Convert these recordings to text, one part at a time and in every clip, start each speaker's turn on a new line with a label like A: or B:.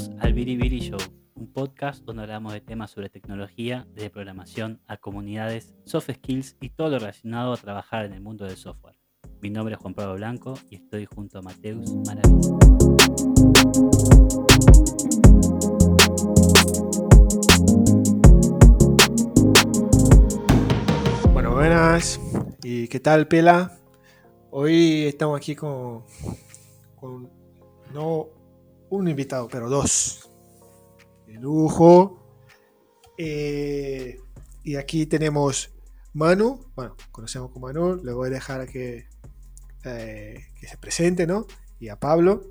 A: Bienvenidos al Biribiri Show, un podcast donde hablamos de temas sobre tecnología, desde programación a comunidades, soft skills y todo lo relacionado a trabajar en el mundo del software. Mi nombre es Juan Pablo Blanco y estoy junto a Mateus Maravis.
B: Bueno, buenas. ¿Y qué tal, Pela? Hoy estamos aquí con, con no un invitado, pero dos. De lujo. Eh, y aquí tenemos Manu. Bueno, conocemos como Manu. Le voy a dejar que, eh, que se presente, ¿no? Y a Pablo.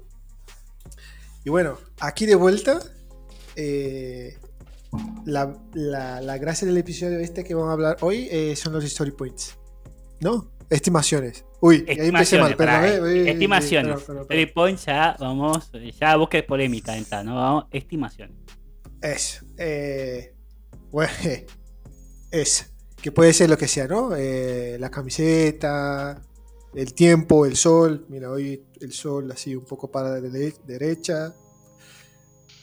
B: Y bueno, aquí de vuelta. eh, la, la- la gracia del episodio este que vamos a hablar hoy son los story points. ¿No? Estimaciones. Uy, ahí empecé mal,
A: Estimaciones,
B: perdón, eh, eh, eh,
A: estimaciones.
B: perdón,
A: Three
B: perdón.
A: points ya vamos, ya busques polémica entra, ¿no? Vamos, estimaciones.
B: Es. eh, bueno, es. Que puede ser lo que sea, ¿no? Eh, la camiseta, el tiempo, el sol. Mira, hoy el sol así un poco para la dere- derecha.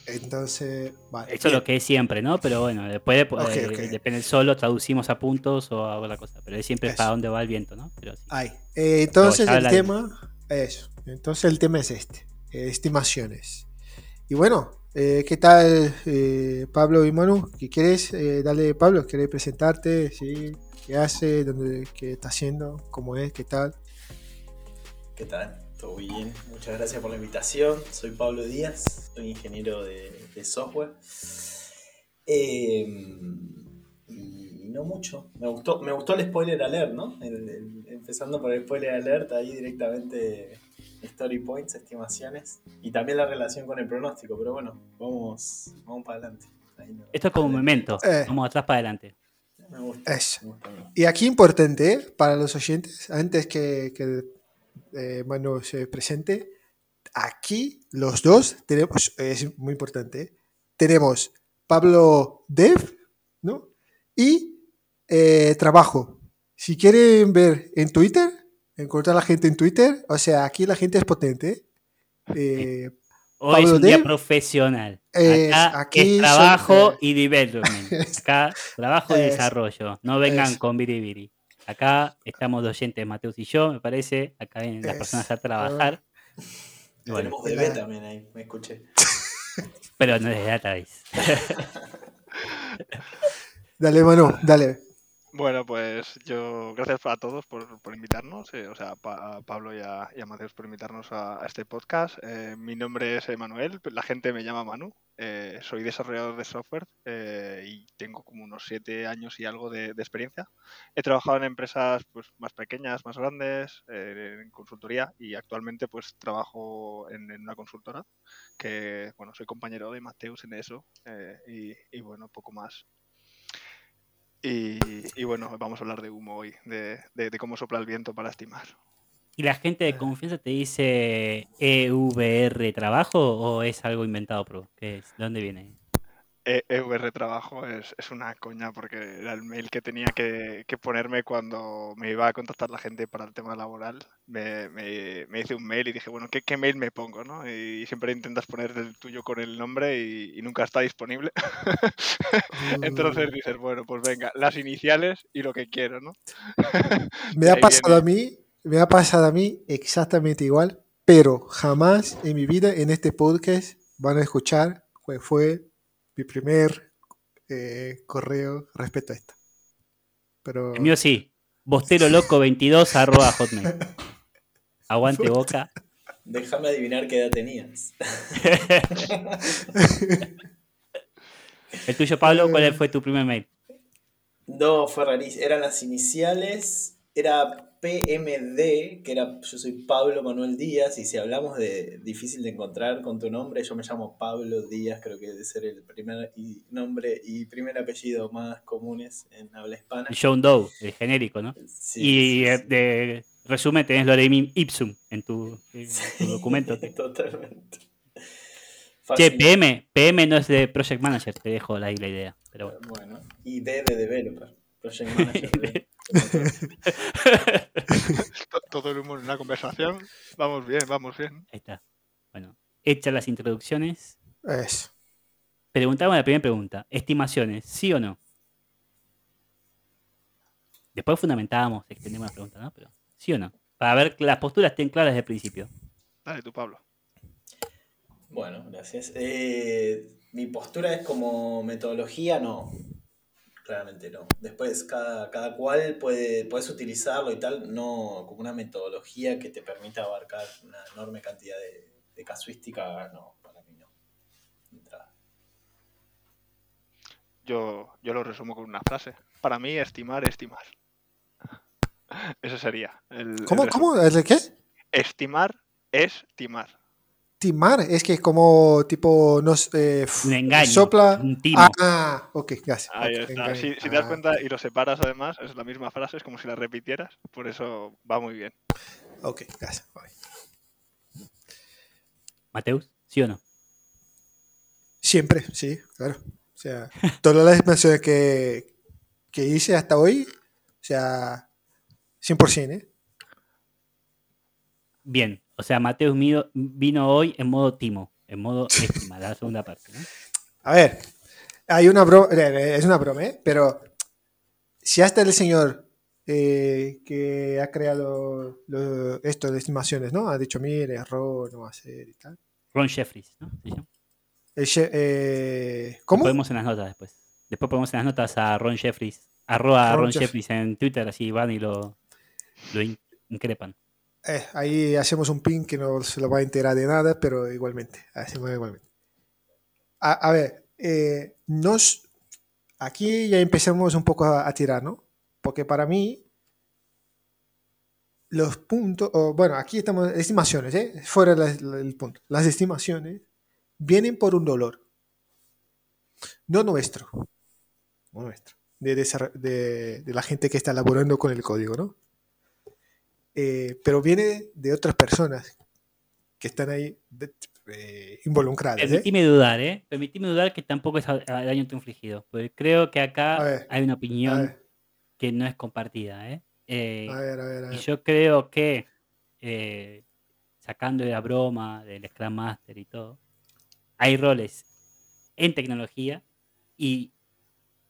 B: Entonces, vale.
A: Eso es lo que es siempre, ¿no? Pero bueno, después de-
B: Ok,
A: eh, depende del sol, lo traducimos a puntos o a otra cosa. Pero es siempre
B: Eso.
A: para dónde va el viento, ¿no? Pero sí.
B: Ahí. Eh, entonces el tema. Eso. Entonces el tema es este. eh, estimaciones. Y bueno, eh, ¿qué tal eh, Pablo y Manu? ¿Qué quieres? Eh, dale, Pablo, ¿quieres presentarte? ¿Sí? ¿Qué hace? ¿Dónde, ¿Qué está haciendo? ¿Cómo es? ¿Qué tal?
C: ¿Qué tal? ¿Todo bien? Muchas gracias por la invitación. Soy Pablo Díaz, soy ingeniero de, de software. Eh, y no mucho. Me gustó, me gustó el spoiler alert, ¿no? El- el- empezando por el spoiler alert, ahí directamente story points, estimaciones. Y también la relación con el pronóstico, pero bueno, vamos, vamos para adelante. Ahí no-
A: Esto es como un memento.
B: Eh.
A: Vamos atrás para adelante.
C: Me gusta. Me.
B: Y aquí importante ¿eh? para los oyentes, antes que, que eh, Manu se presente, aquí los dos tenemos, es muy importante, tenemos Pablo Dev, ¿no? Y eh, trabajo. Si quieren ver en Twitter, encontrar a la gente en Twitter, o sea, aquí la gente es potente. ¿eh?
A: Hoy es un día profesional.
B: es-
A: Acá
B: aquí
A: es trabajo y development. Acá trabajo y
B: Es-
A: desarrollo. No vengan con biribiri. Acá estamos de oyentes, Mateus y yo, me parece. Acá vienen las
B: Es-
A: personas a trabajar. Y bueno,
C: Tenemos bebé también ahí, me escuché.
A: pero no es de database.
B: Dale, Manu, dale.
D: Bueno, pues yo, gracias a todos por, por invitarnos, eh, o sea, pa- a Pablo y a, y Mateus por invitarnos a, este podcast. Eh, mi nombre es Emanuel, la gente me llama Manu, eh, soy desarrollador de software eh, y tengo como unos siete años y algo de, experiencia. He trabajado en empresas pues, más pequeñas, más grandes, eh, en consultoría y actualmente pues trabajo en, una consultora que, bueno, soy compañero de Mateus en eso y, y bueno, poco más. Y, bueno, vamos a hablar de humo hoy, de, de- de cómo sopla el viento para estimar.
A: ¿Y la gente de confianza te dice EVR trabajo o es algo inventado, pro? ¿Qué es? ¿De dónde viene?
D: E- EVR Trabajo es, es una coña porque era el mail que tenía que, que ponerme cuando me iba a contactar la gente para el tema laboral. Me, me- me hice un mail y dije, bueno, ¿qué, qué mail me pongo? ¿no? Y siempre intentas poner el tuyo con el nombre y, y nunca está disponible. Entonces dices, bueno, pues venga, las iniciales y lo que quiero, ¿no?
B: Me ha pasado
D: viene.
B: a mí, me ha pasado a mí exactamente igual, pero jamás en mi vida en este podcast van a escuchar fue mi primer eh, correo respecto a esto. Pero
A: El mío sí. Bostero loco 22 arroba hotmail. Aguante boca.
C: Déjame adivinar qué edad tenías.
A: El tuyo, Pablo, ¿cuál fue tu primer mail?
C: No, fue rarísimo. Eran las iniciales. Era PMD, que era. Yo soy Pablo Manuel Díaz. Y si hablamos de difícil de encontrar con tu nombre, yo me llamo Pablo Díaz. Creo que debe ser el primer y- nombre y primer apellido más comunes en habla hispana.
A: John Doe, el genérico, ¿no?
C: Sí,
A: y
C: sí,
A: eh,
C: sí.
A: de resumen tenés Lorem Ipsum en tu, en tu documento.
C: Totalmente.
A: Che. PM, PM no es de Project Manager, te dejo ahí la idea. Pero bueno.
C: Bueno, y D de developer. Project Manager.
D: Todo el humor en una conversación. Vamos bien, vamos bien.
A: Ahí está. Bueno, hechas las introducciones,
B: Eso.
A: Preguntamos la primera pregunta. Estimaciones, ¿sí o no? Después fundamentábamos, extendemos la pregunta, ¿no? Pero, ¿sí o no? Para ver que las posturas estén claras desde el principio.
D: Dale tú, Pablo.
C: Bueno, gracias. Eh, mi postura es como metodología, no. Claramente no. Después, cada, cada cual puede, puedes utilizarlo y tal, no como una metodología que te permita abarcar una enorme cantidad de, de casuística, no, para mí no. Entrada.
D: Yo, yo lo resumo con una frase. Para mí, estimar, estimar. Ese sería. El,
B: ¿Cómo? ¿Cómo? ¿El de qué?
D: Estimar es timar.
B: Es que es como tipo nos eh,
A: Un engaño.
B: sopla.
A: Un timo.
B: Ah, ok, gracias.
D: Ahí está. Si, si te das
B: Ah,
D: cuenta y lo separas, además, es la misma frase, es como si la repitieras. Por eso va muy bien.
B: Ok, gracias.
A: Mateus, ¿sí o no?
B: Siempre, sí, claro. O sea, todas las estimaciones que, que hice hasta hoy, o sea, 100%, ¿eh?
A: Bien. O sea, Mateus vino, vino hoy en modo timo, en modo estima, la segunda parte, ¿no?
B: A ver, hay una broma, es una broma, ¿eh? Pero si hasta el señor eh, que ha creado lo- esto de estimaciones, ¿no? Ha dicho, mire, error, no va a ser y tal.
A: Ron Jeffries, ¿no?
B: El eh,
A: Lo
B: ¿Cómo?
A: Ponemos en las notas después. Después ponemos en las notas a Ron Jeffries, arroba
B: Ron
A: Ron,
B: Jeff-
A: Jeffries en Twitter, así van y lo, lo in- increpan.
B: Eh, ahí hacemos un pin que no se lo va a enterar de nada, pero igualmente, hacemos igualmente. A, a ver, eh, nos, aquí ya empezamos un poco a, a tirar, ¿no? Porque para mí, los puntos, o, bueno, aquí estamos, estimaciones, ¿eh? Fuera la- la- el punto. Las estimaciones vienen por un dolor, no nuestro, no nuestro, de, de, de la gente que está elaborando con el código, ¿no? Eh, pero viene de otras personas que están ahí de- eh, involucradas. ¿eh?
A: Permitime dudar, ¿eh? Permitime dudar que tampoco es daño infligido. Porque creo que acá
B: ver,
A: hay una opinión que no es compartida, ¿eh? Eh,
B: a ver, a ver. a
A: y yo creo que, sacando de la broma del Scrum Master y todo, hay roles en tecnología y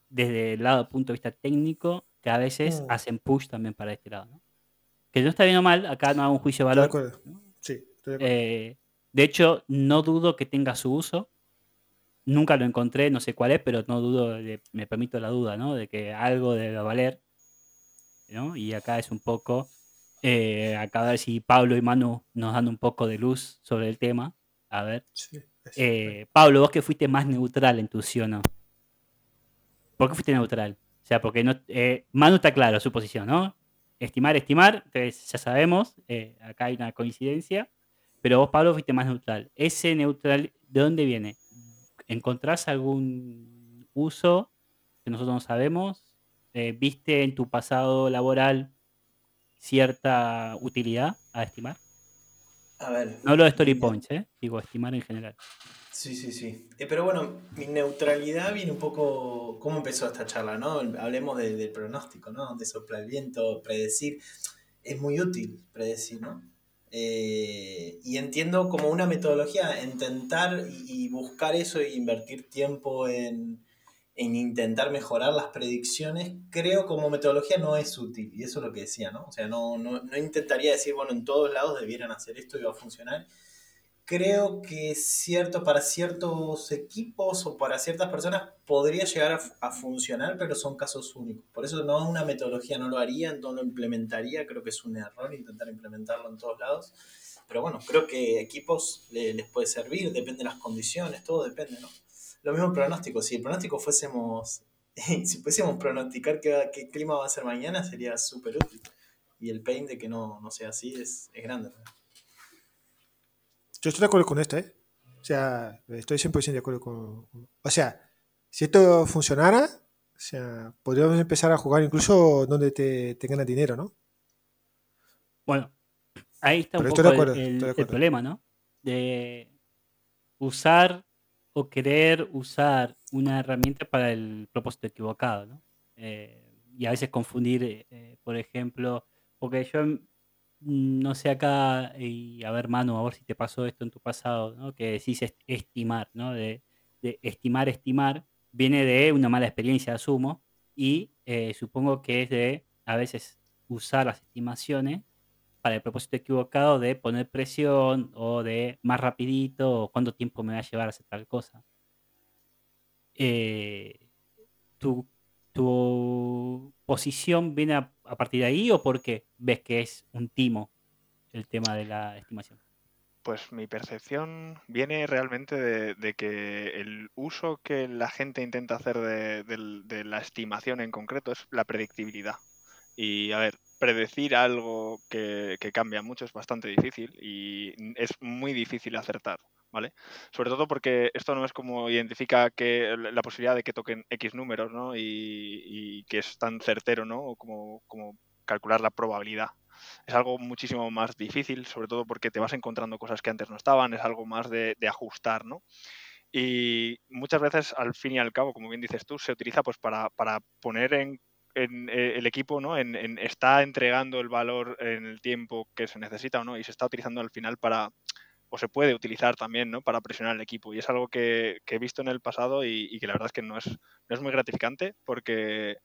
A: desde el lado punto de vista técnico que a veces
B: Mm.
A: hacen push también para este lado, ¿no? Que no está bien o mal, acá no hago un juicio de
B: Estoy de
A: valor.
B: acuerdo.
A: ¿no?
B: Sí, estoy de acuerdo.
A: Eh, de hecho, no dudo que tenga su uso. Nunca lo encontré, no sé cuál es, pero no dudo, de- me permito la duda, ¿no? De que algo debe valer. ¿no? Y acá es un poco, eh, acá a ver si Pablo y Manu nos dan un poco de luz sobre el tema. A ver.
B: Sí,
A: Eh, Pablo, vos que fuiste más neutral en tu sí o no. ¿Por qué fuiste neutral? O sea, porque no, eh, Manu está claro su posición, ¿no? Estimar, estimar, entonces ya sabemos, eh, acá hay una coincidencia, pero vos, Pablo, fuiste más neutral. ¿Ese neutral, de dónde viene? ¿Encontrás algún uso que nosotros no sabemos? Eh, ¿Viste en tu pasado laboral cierta utilidad a estimar?
C: A ver.
A: No hablo de story points, ¿eh? Digo, estimar en general.
C: Sí, sí, sí. Eh, pero bueno, mi neutralidad viene un poco. ¿Cómo empezó esta charla, no? Hablemos de- del pronóstico, ¿no? De sopla el viento, predecir. Es muy útil predecir, ¿no? Eh, y entiendo como una metodología intentar y, y buscar eso e invertir tiempo en, en intentar mejorar las predicciones, creo como metodología no es útil. Y eso es lo que decía, ¿no? O sea, no, no, no intentaría decir, bueno, en todos lados debieran hacer esto y va a funcionar creo que cierto, para ciertos equipos o para ciertas personas podría llegar a, a funcionar, pero son casos únicos. Por eso no una metodología no lo haría, no lo implementaría, creo que es un error intentar implementarlo en todos lados. Pero bueno, creo que equipos le- les puede servir, depende de las condiciones, todo depende, ¿no? Lo mismo el pronóstico, si el pronóstico fuésemos, si pudiésemos pronosticar qué, qué clima va a ser mañana, sería súper útil. Y el pain de que no, no sea así es, es grande. ¿no?
B: Yo estoy de acuerdo con esto, ¿eh? O sea, estoy 100% de acuerdo con... O sea, si esto funcionara, o sea, podríamos empezar a jugar incluso donde te, te ganas dinero, ¿no?
A: Bueno, ahí está un
B: Pero estoy
A: poco
B: de acuerdo,
A: el, el- el problema, ¿no? De usar o querer usar una herramienta para el propósito equivocado, ¿no? Eh, y a veces confundir, eh, por ejemplo, porque yo, no sé acá, y a ver, Manu, a ver si te pasó esto en tu pasado, ¿no? Que decís estimar, ¿no? De, estimar, estimar, viene de una mala experiencia, asumo, y eh, supongo que es de a veces usar las estimaciones para el propósito equivocado de poner presión o de más rapidito o cuánto tiempo me va a llevar a hacer tal cosa. Eh, ¿tu, posición viene a, partir de ahí o porque ves que es un timo el tema de la estimación?
D: Pues mi percepción viene realmente de, que el uso que la gente intenta hacer de, la estimación en concreto es la predictibilidad. Y a ver, predecir algo que, cambia mucho es bastante difícil y es muy difícil acertar, Sobre todo porque esto no es como identifica que la posibilidad de que toquen X números, ¿no? Y, que es tan certero, ¿no? Como, calcular la probabilidad. Es algo muchísimo más difícil, sobre todo porque te vas encontrando cosas que antes no estaban, es algo más de, de ajustar. Y muchas veces, al fin y al cabo, como bien dices tú, se utiliza pues para, poner en eh, el equipo ¿no? Está entregando el valor en el tiempo que se necesita o no y se está utilizando al final para, o se puede utilizar también ¿no? para presionar al equipo. Y es algo que, he visto en el pasado y, que la verdad es que no es, no es muy gratificante porque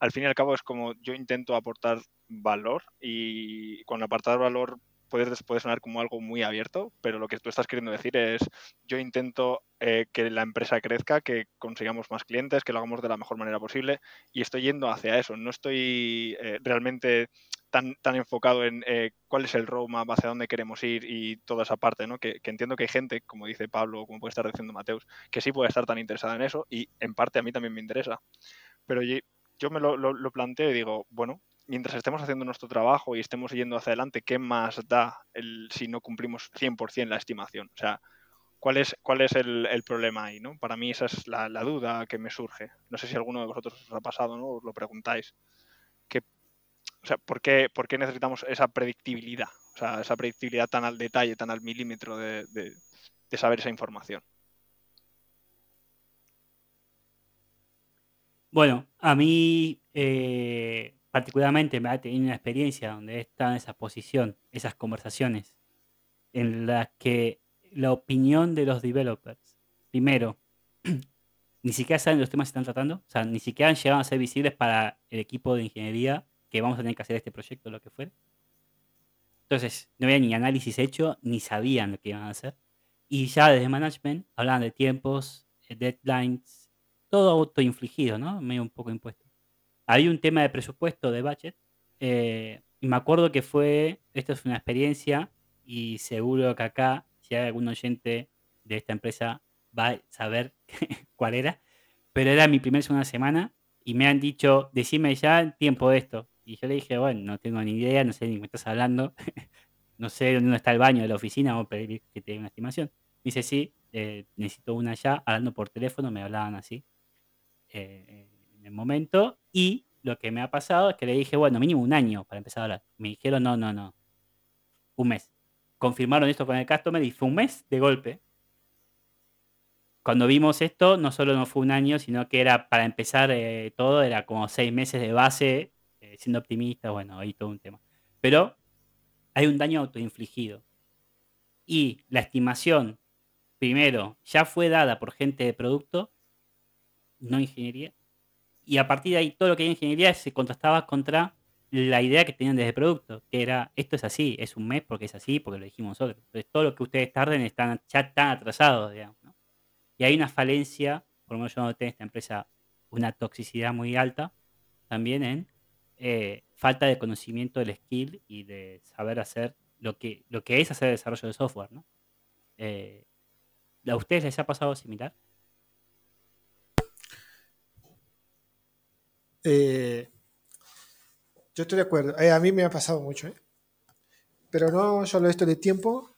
D: al fin y al cabo es como yo intento aportar valor y con aportar valor puede, sonar como algo muy abierto, pero lo que tú estás queriendo decir es, yo intento eh, que la empresa crezca, que consigamos más clientes, que lo hagamos de la mejor manera posible y estoy yendo hacia eso. No estoy eh, realmente tan, tan enfocado en eh, cuál es el roadmap, hacia dónde queremos ir y toda esa parte, ¿no? Que, entiendo que hay gente, como dice Pablo, como puede estar diciendo Mateus, que sí puede estar tan interesada en eso y en parte a mí también me interesa. Pero yo, me lo, lo planteo y digo, bueno, mientras estemos haciendo nuestro trabajo y estemos yendo hacia adelante, ¿qué más da el, si no cumplimos 100% la estimación? O sea, ¿cuál es, cuál es el, problema ahí? ¿no? Para mí esa es la, duda que me surge. No sé si alguno de vosotros os ha pasado, ¿no? Os lo preguntáis. ¿Qué, o sea, ¿por qué, ¿por qué, necesitamos esa predictibilidad? O sea, esa predictibilidad tan al detalle, tan al milímetro de, de saber esa información.
A: Bueno, a mí eh, particularmente me ha tenido una experiencia donde en esa posición, esas conversaciones, en las que la opinión de los developers, primero, ni siquiera saben los temas que están tratando, o sea, ni siquiera han llegado a ser visibles para el equipo de ingeniería que vamos a tener que hacer este proyecto, lo que fuera. Entonces, no había ni análisis hecho, ni sabían lo que iban a hacer. Y ya desde management hablaban de tiempos, eh, deadlines, todo autoinfligido, ¿no? Medio un poco impuesto. Hay un tema de presupuesto, de budget, eh, y me acuerdo que fue, esto es una experiencia, y seguro que acá, si hay algún oyente de esta empresa, va a saber cuál era, pero era mi primera segunda semana, y me han dicho, decime ya el tiempo de esto. Y yo le dije, bueno, no tengo ni idea, no sé ni qué estás hablando, no sé dónde está el baño de la oficina, a pedir que te dé una estimación. Me dice, sí, eh, necesito una ya, hablando por teléfono, me hablaban así. Eh, en el momento. Y lo que me ha pasado es que le dije, bueno, mínimo un año para empezar a hablar. Me dijeron, no, no, no. Un mes. Confirmaron esto con el customer y fue un mes de golpe. Cuando vimos esto, no solo no fue un año, sino que era para empezar eh, todo, era como seis meses de base, eh, siendo optimista, bueno, ahí todo un tema. Pero hay un daño autoinfligido. Y la estimación, primero, ya fue dada por gente de producto, no ingeniería, y a partir de ahí todo lo que hay en ingeniería se contrastaba contra la idea que tenían desde el producto, que era esto es así, es un mes porque es así, porque lo dijimos nosotros. Entonces todo lo que ustedes tarden están, ya están atrasados, digamos. Y hay una falencia, por lo menos yo noté en esta empresa una toxicidad muy alta, también en eh, falta de conocimiento del skill y de saber hacer lo que, lo que es hacer desarrollo de software. ¿no? Eh, ¿A ustedes les ha pasado similar?
B: Eh, yo estoy de acuerdo. Eh, a mí me ha pasado mucho, ¿eh? Pero no solo esto de tiempo.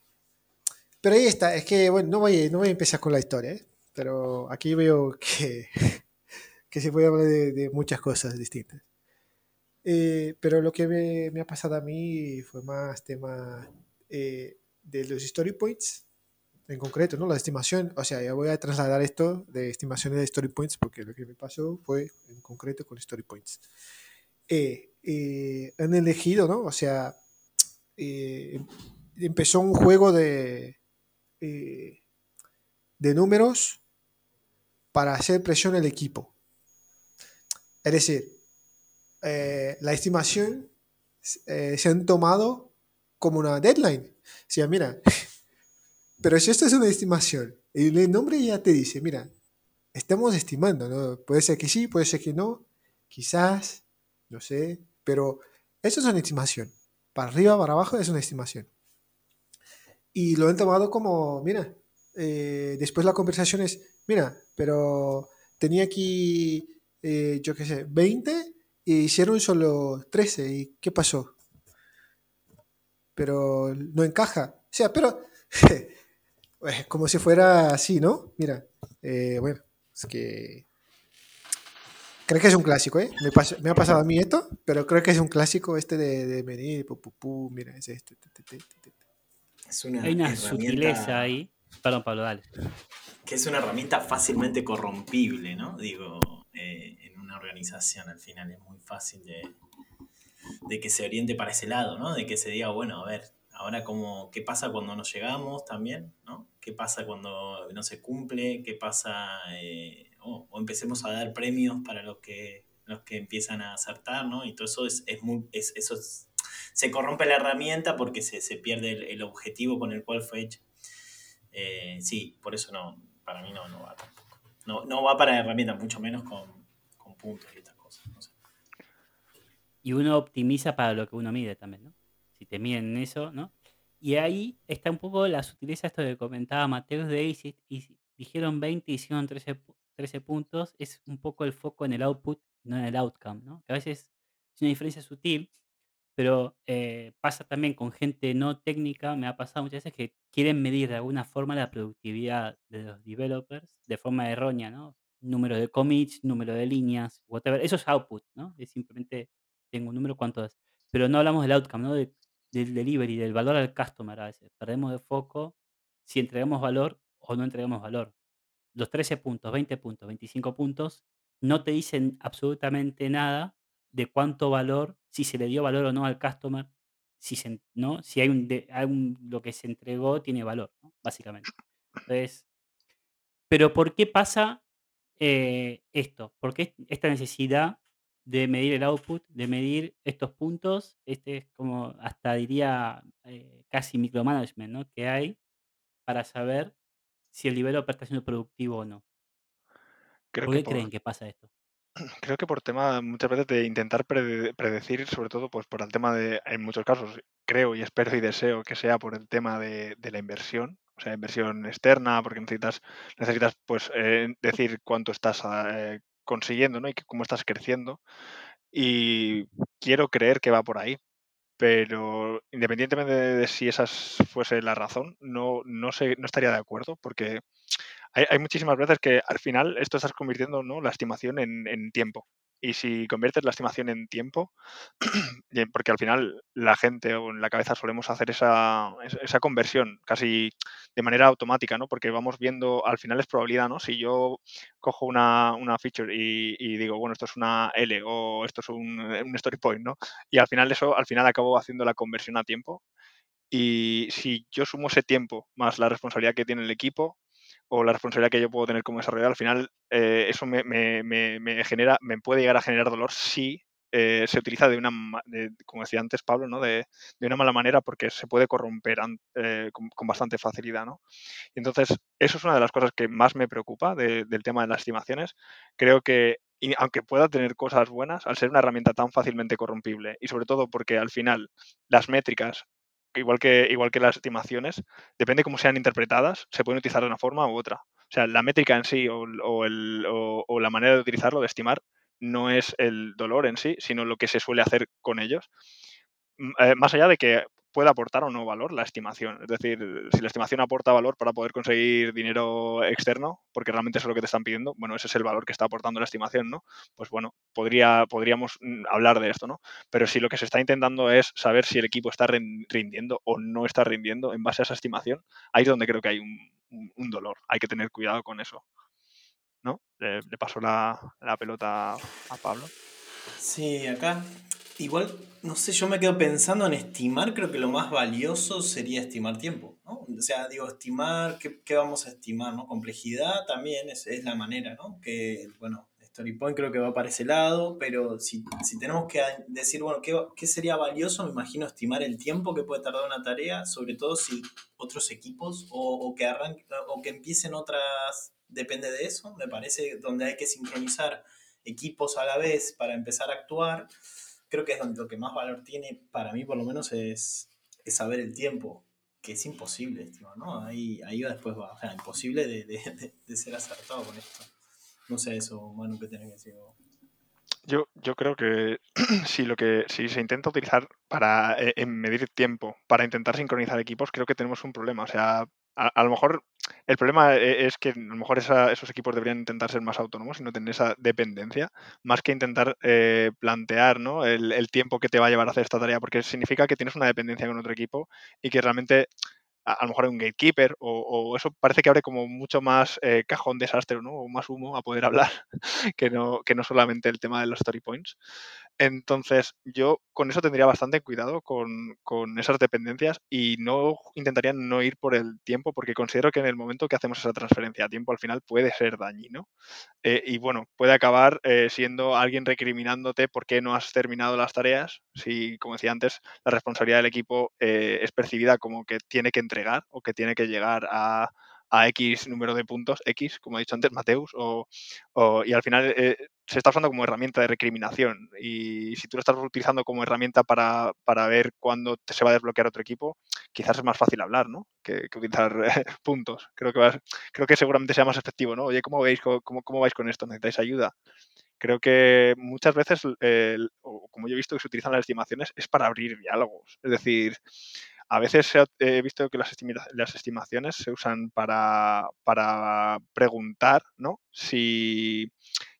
B: Pero ahí está. Es que, bueno, no voy, no voy a empezar con la historia, ¿eh? Pero aquí veo que, que se puede hablar de, muchas cosas distintas. pero lo que me, ha pasado a mí fue más tema de los story points en concreto, ¿no? La estimación, o sea, ya voy a trasladar esto de estimaciones de story points porque lo que me pasó fue en concreto con story points. Eh, eh, han elegido, ¿no? O sea, eh, empezó un juego de, eh, de números para hacer presión al equipo. Es decir, eh, la estimación eh, se han tomado como una deadline. O sea, mira, pero si esto es una estimación, el nombre ya te dice, mira, estamos estimando, ¿no? Puede ser que sí, puede ser que no, quizás, no sé, pero eso es una estimación. Para arriba, para abajo es una estimación. Y lo han tomado como, mira, eh, después la conversación es, mira, pero tenía aquí, eh, yo qué sé, 20 y hicieron solo 13. ¿Y qué pasó? Pero no encaja. O sea, pero es como si fuera así, ¿no? Mira, eh, bueno, es que... Creo que es un clásico, ¿eh? Me, pas- me ha pasado a mí esto, pero creo que es un clásico este de, de venir, pu, pu, pu, mira, es este. te, te, te, te, te.
C: Es una
A: Hay una sutileza ahí. Perdón, Pablo, dale.
C: que es una herramienta fácilmente corrompible, ¿no? Digo, eh, en una organización al final es muy fácil de, de que se oriente para ese lado, ¿no? De que se diga, bueno, a ver, ahora cómo, qué pasa cuando no llegamos también, ¿no? ¿Qué pasa cuando no se cumple? ¿Qué pasa? eh, o, o empecemos a dar premios para los que, los que empiezan a acertar, ¿no? Y todo eso es, es muy, es, eso es- se corrompe la herramienta porque se, se pierde el, objetivo con el cual fue hecha. Eh, sí, por eso no, para mí no, no va tampoco. No, no va para herramientas, mucho menos con, con puntos y estas cosas.
A: y uno optimiza para lo que uno mide también, ¿no? Te miden en eso, ¿no? Y ahí está un poco la sutileza, esto que comentaba Mateus de ACID, y dijeron 20 y hicieron 13, pu- 13 puntos, es un poco el foco en el output, no en el outcome, ¿no? Que a veces es una diferencia sutil, pero eh, pasa también con gente no técnica, me ha pasado muchas veces que quieren medir de alguna forma la productividad de los developers de forma errónea, ¿no? Número de commits, número de líneas, whatever. Eso es output, ¿no? Es simplemente tengo un número, cuánto es. Pero no hablamos del outcome, ¿no? De- del delivery, del valor al customer a veces. Perdemos de foco si entregamos valor o no entregamos valor. Los 13 puntos, 20 puntos, 25 puntos no te dicen absolutamente nada de cuánto valor, si se le dio valor o no al customer, si, se, ¿no? si hay, un, de- un- lo que se entregó tiene valor, básicamente. Entonces, pero ¿por qué pasa eh, esto? ¿Por qué esta necesidad de medir el output, de medir estos puntos? Este es como, hasta diría, eh, casi micromanagement, ¿no? Que hay para saber si el developer está siendo productivo o no.
D: Creo
A: ¿Por
D: que
A: qué
D: por,
A: creen que pasa esto?
D: creo que por tema muchas veces de intentar prede- predecir, sobre todo pues por el tema de, en muchos casos, creo y espero y deseo que sea por el tema de, de la inversión, o sea, inversión externa, porque necesitas, necesitas pues eh, decir cuánto estás eh, consiguiendo, ¿no? Y que- cómo estás creciendo. Y quiero creer que va por ahí, pero independientemente de, de si esa fuese la razón, no, no, sé, no estaría de acuerdo, porque hay, hay muchísimas veces que al final esto estás convirtiendo ¿no? la estimación en, en tiempo. Y si conviertes la estimación en tiempo, porque al final la gente o en la cabeza solemos hacer esa, esa conversión casi de manera automática, ¿no? Porque vamos viendo, al final es probabilidad, ¿no? Si yo cojo una, una feature y, digo, bueno, esto es una L o esto es un, un story point, ¿no? Y al final eso, al final acabo haciendo la conversión a tiempo. Y si yo sumo ese tiempo más la responsabilidad que tiene el equipo, o la responsabilidad que yo puedo tener como desarrollador, al final eh, eso me, me- me- genera, me puede llegar a generar dolor si eh, se utiliza de una, como decía antes Pablo, ¿no? de, de una mala manera porque se puede corromper eh, con, bastante facilidad. ¿no? Entonces, eso es una de las cosas que más me preocupa de- del tema de las estimaciones. Creo que, aunque pueda tener cosas buenas, al ser una herramienta tan fácilmente corrompible, y sobre todo porque al final las métricas, igual que, igual que las estimaciones, depende cómo sean interpretadas, se pueden utilizar de una forma u otra. O sea, la métrica en sí o, o la manera de utilizarlo, de estimar, no es el dolor en sí, sino lo que se suele hacer con ellos. Eh, más allá de que pueda aportar o no valor la estimación. Es decir, si la estimación aporta valor para poder conseguir dinero externo, porque realmente eso es lo que te están pidiendo, bueno, ese es el valor que está aportando la estimación, ¿no? Pues bueno, podría, podríamos mm, hablar de esto, ¿no? Pero si lo que se está intentando es saber si el equipo está rin- rindiendo o no está rindiendo en base a esa estimación, ahí es donde creo que hay un dolor. Hay que tener cuidado con eso. ¿No? Le, le paso la, la pelota a Pablo.
C: Sí, acá Igual, no sé, yo me quedo pensando en estimar, creo que lo más valioso sería estimar tiempo, ¿no? O sea, digo, estimar, ¿qué, vamos a estimar, no? Complejidad también es, es, la manera, ¿no? Que, bueno, StoryPoint creo que va para ese lado, pero si, si tenemos que decir, bueno, ¿qué, ¿qué, sería valioso? Me imagino estimar el tiempo que puede tardar una tarea, sobre todo si otros equipos o, o que, arranquen, o que empiecen otras, depende de eso, me parece, donde hay que sincronizar equipos a la vez para empezar a actuar creo que es donde lo que más valor tiene para mí, por lo menos, es, saber el tiempo, que es imposible, ¿no? Ahí, ahí después va, o sea, imposible de, ser acertado con esto. No sé eso, Manu, ¿qué tenés que decir?
D: Yo, yo creo que si lo que si se intenta utilizar para eh, medir tiempo, para intentar sincronizar equipos, creo que tenemos un problema. O sea, a, lo mejor el problema e, es que a lo mejor esos equipos deberían intentar ser más autónomos y no tener esa dependencia, más que intentar eh, plantear ¿no? el, tiempo que te va a llevar a hacer esta tarea, porque significa que tienes una dependencia con otro equipo y que realmente a, lo mejor hay un gatekeeper o, eso parece que abre como mucho más eh, cajón desastre ¿no? o más humo a poder hablar que no, que no solamente el tema de los story points. Entonces, yo con eso tendría bastante cuidado con, esas dependencias y no intentaría no ir por el tiempo porque considero que en el momento que hacemos esa transferencia a tiempo al final puede ser dañino eh, y bueno, puede acabar eh, siendo alguien recriminándote por qué no has terminado las tareas si, como decía antes, la responsabilidad del equipo eh, es percibida como que tiene que entregar o que tiene que llegar a, a X número de puntos, X, como ha dicho antes, Mateus, o, y al final eh, se está usando como herramienta de recriminación. Y si tú lo estás utilizando como herramienta para, ver cuándo se va a desbloquear otro equipo, quizás es más fácil hablar, ¿no? Que, utilizar puntos. Creo que, creo que seguramente sea más efectivo, ¿no? Oye, ¿cómo veis, cómo, cómo vais con esto? ¿Necesitáis ayuda? Creo que muchas veces, como yo he visto que se utilizan las estimaciones, es para abrir diálogos. Es decir, a veces he visto que las, estimaciones se usan para, preguntar ¿no? si,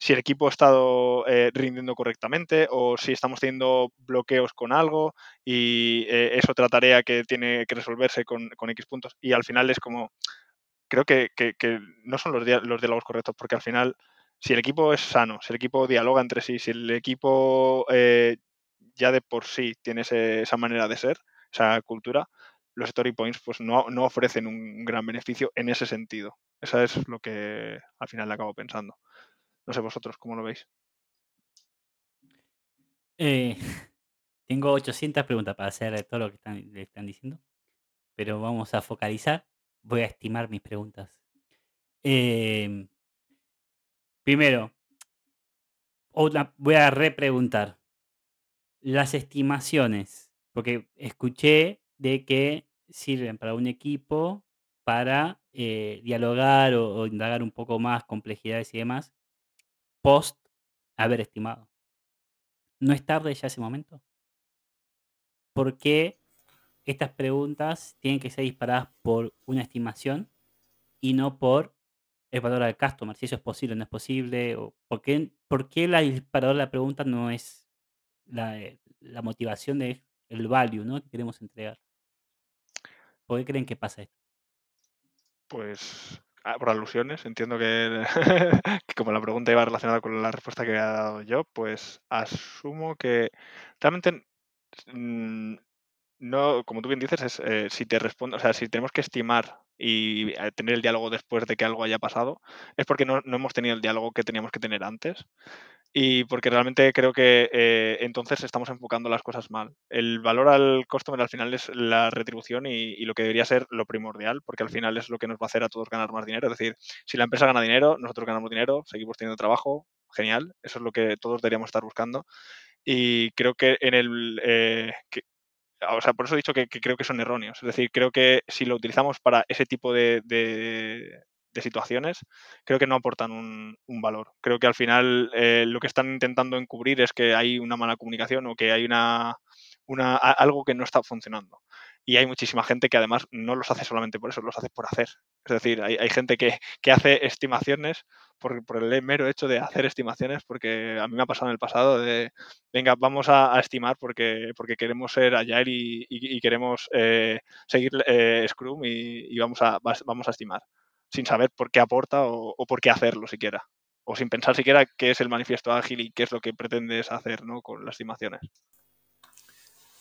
D: el equipo ha estado eh, rindiendo correctamente o si estamos teniendo bloqueos con algo y eh, es otra tarea que tiene que resolverse con, X puntos. Y al final es como, creo que, no son los, los diálogos correctos porque al final si el equipo es sano, si el equipo dialoga entre sí, si el equipo eh, ya de por sí tiene esa manera de ser, esa cultura, los story points pues no, no ofrecen un gran beneficio en ese sentido. Eso es lo que al final acabo pensando. No sé vosotros, ¿cómo lo veis?
A: Eh, tengo 800 preguntas para hacer todo lo que están, le están diciendo, pero vamos a focalizar. Voy a estimar mis preguntas. Em, primero, voy a repreguntar. Las estimaciones porque escuché de que sirven para un equipo para eh, dialogar o, indagar un poco más complejidades y demás post haber estimado. ¿No es tarde ya ese momento? ¿Por qué estas preguntas tienen que ser disparadas por una estimación y no por el valor al customer? Si eso es posible o no es posible. O ¿por, qué, ¿Por qué la disparador de la pregunta no es la, eh, la motivación de el value, ¿no? Que queremos entregar. ¿Por qué creen que pasa esto?
D: Pues ah, por alusiones, entiendo que, como la pregunta iba relacionada con la respuesta que había dado yo, pues asumo que realmente mm, no, como tú bien dices, es eh, si te respondo, o sea, si tenemos que estimar y eh, tener el diálogo después de que algo haya pasado, es porque no, no hemos tenido el diálogo que teníamos que tener antes y porque realmente creo que eh, entonces estamos enfocando las cosas mal. El valor al customer al final es la retribución y, lo que debería ser lo primordial, porque al final es lo que nos va a hacer a todos ganar más dinero. Es decir, si la empresa gana dinero, nosotros ganamos dinero, seguimos teniendo trabajo, genial, eso es lo que todos deberíamos estar buscando. Y creo que en el... Eh, o sea, por eso he dicho que, creo que son erróneos. Es decir, creo que si lo utilizamos para ese tipo de, de situaciones, creo que no aportan un, valor. Creo que al final eh, lo que están intentando encubrir es que hay una mala comunicación o que hay una, una, algo que no está funcionando. Y hay muchísima gente que además no los hace solamente por eso, los hace por hacer. Es decir, hay, gente que, hace estimaciones por, el mero hecho de hacer estimaciones, porque a mí me ha pasado en el pasado de, venga, vamos a, estimar porque, porque queremos ser Agile y, queremos eh, seguir eh, Scrum y, y, vamos, a, vamos a estimar sin saber por qué aporta o, por qué hacerlo siquiera. O sin pensar siquiera qué es el manifiesto ágil y qué es lo que pretendes hacer ¿no? con las estimaciones.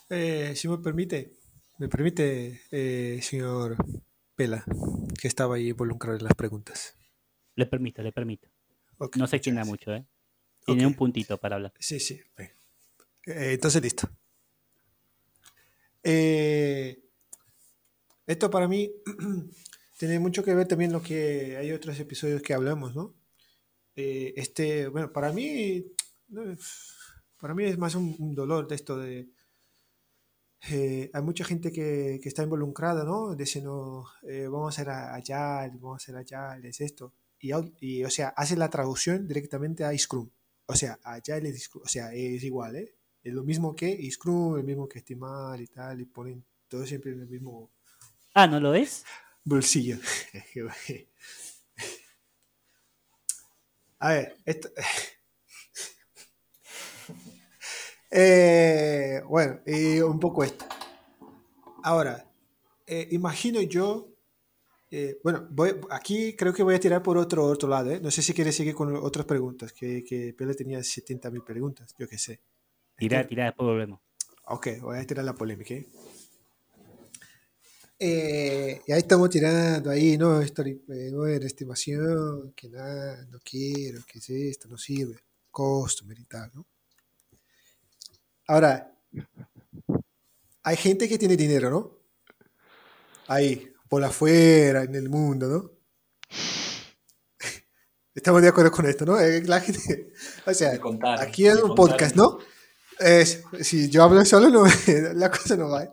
B: Eh, si me permite, me permite, eh, señor Pela, que estaba ahí involucrado en las preguntas.
A: Le permito, le permito. No se extienda
B: gracias.
A: mucho, ¿eh? Tiene un puntito para hablar.
B: Sí, sí. Eh, entonces, listo. Eh, esto para mí tiene mucho que ver también lo que hay otros episodios que hablamos, ¿no? Eh, este, bueno, para mí, para mí es más un, un dolor de esto de... eh, hay mucha gente que, que está involucrada, ¿no? Diciendo, eh, vamos a hacer allá, vamos a hacer allá, es esto. Y, o sea, hace la traducción directamente a Scrum. O sea, allá es Scrum, o sea, es igual, ¿eh? Es lo mismo que Scrum, el mismo que estimar y tal, y ponen todo siempre en el mismo
A: Ah, ¿no lo es?
B: bolsillo. A ver, esto... Eh, bueno, y un poco esto. Ahora, eh, imagino yo, eh, bueno, voy, aquí creo que voy a tirar por otro, otro lado, ¿eh? No sé si quieres seguir con otras preguntas, que, que Pele tenía 70.000 preguntas, yo qué sé.
A: Tirá,
B: Este-
A: tirá, después volvemos.
B: Ok, voy a tirar la polémica. ¿eh? Eh, y ahí estamos tirando, ahí, ¿no? Story, eh, bueno, estimación, que nada, no quiero, que es esto, no sirve, customer y tal, ¿no? Ahora, hay gente que tiene dinero, ¿no? Ahí, por afuera, en el mundo, ¿no? Estamos de acuerdo con esto, ¿no? Eh, La gente, o sea, aquí es un podcast, ¿no? Es- si yo hablo solo, no, la cosa no va. ¿eh?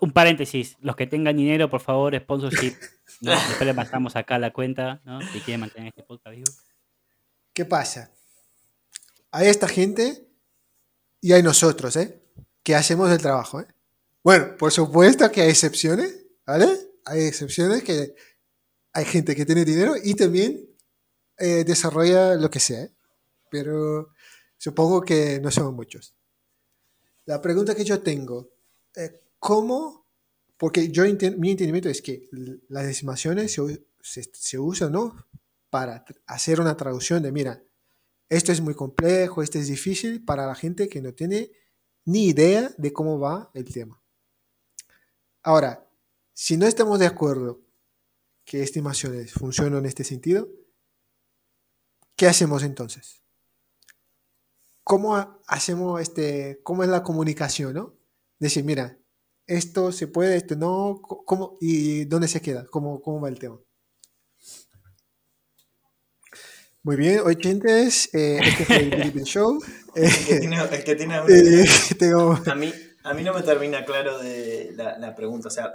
A: Un paréntesis. Los que tengan dinero, por favor, sponsorship. ¿no? Después le pasamos acá la cuenta, ¿no? Si quieren mantener este podcast vivo.
B: ¿Qué pasa? Hay esta gente y hay nosotros, ¿eh? Que hacemos el trabajo, ¿eh? Bueno, por supuesto que hay excepciones, ¿vale? Hay excepciones que hay gente que tiene dinero y también eh, desarrolla lo que sea, ¿eh? Pero supongo que no somos muchos. La pregunta que yo tengo, eh, ¿cómo? Porque yo mi entendimiento es que las estimaciones se, se, se usan, ¿no? Para hacer una traducción de, mira, esto es muy complejo, esto es difícil para la gente que no tiene ni idea de cómo va el tema. Ahora, si no estamos de acuerdo que estimaciones funcionan en este sentido, ¿qué hacemos entonces? ¿Cómo ha- hacemos este, cómo es la comunicación, no? Decir, mira, esto se puede, esto no, ¿cómo, y dónde se queda? ¿Cómo, cómo va el tema? Muy bien, oyentes, eh, este fue el Billy Bill Show.
C: El que tiene, el que tiene
B: eh, tengo-
C: a, mí, a mí no me termina claro de la, la pregunta. O sea,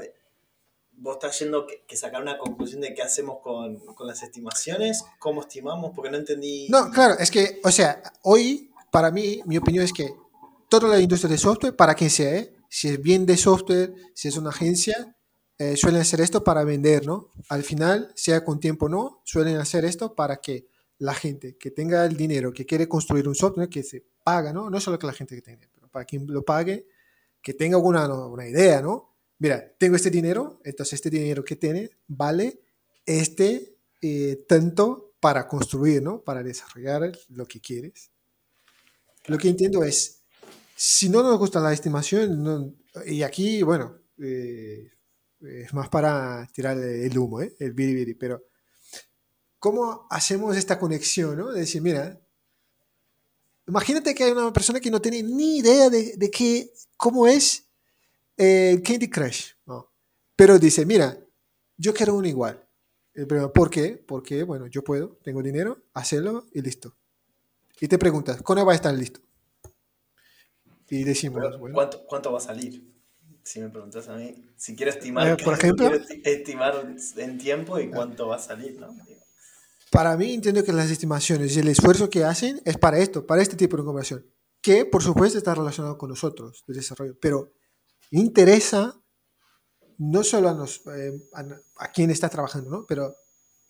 C: vos estás yendo que, que sacar una conclusión de qué hacemos con, con las estimaciones, cómo estimamos, porque no entendí.
B: No, claro, es que, o sea, hoy, para mí, mi opinión es que toda la industria de software, para quien sea, ¿eh? si es bien de software, si es una agencia, eh, suelen hacer esto para vender, ¿no? Al final, sea con tiempo o no, suelen hacer esto para que la gente que tenga el dinero, que quiere construir un software, que se paga, ¿no? No solo que la gente que tenga, pero para quien lo pague, que tenga una, una idea, ¿no? Mira, tengo este dinero, entonces este dinero que tiene vale este eh, tanto para construir, ¿no? Para desarrollar lo que quieres. Lo que entiendo es, si no nos gusta la estimación, y aquí, bueno, eh, es más para tirar el humo, ¿eh? el biribiri, pero ¿cómo hacemos esta conexión, ¿no? De decir, mira, imagínate que hay una persona que no tiene ni idea de, de qué, cómo es eh, Candy Crush, ¿no? Pero dice, mira, yo quiero uno igual. Problema, ¿Por qué? Porque, bueno, yo puedo, tengo dinero, hacerlo y listo. Y te preguntas, ¿cuándo va a estar listo? Y decimos, bueno,
C: ¿cuánto, ¿Cuánto va a salir? Si me preguntas a mí, si quiero estimar,
B: Eh, por ejemplo.
C: quiero esti- estimar en tiempo y cuánto va a salir, ¿no? Digo,
B: para mí entiendo que las estimaciones y el esfuerzo que hacen es para esto, para este tipo de conversación, que por supuesto está relacionado con nosotros, de desarrollo, pero interesa no solo a, nos, eh, a, a quien está trabajando, ¿no? pero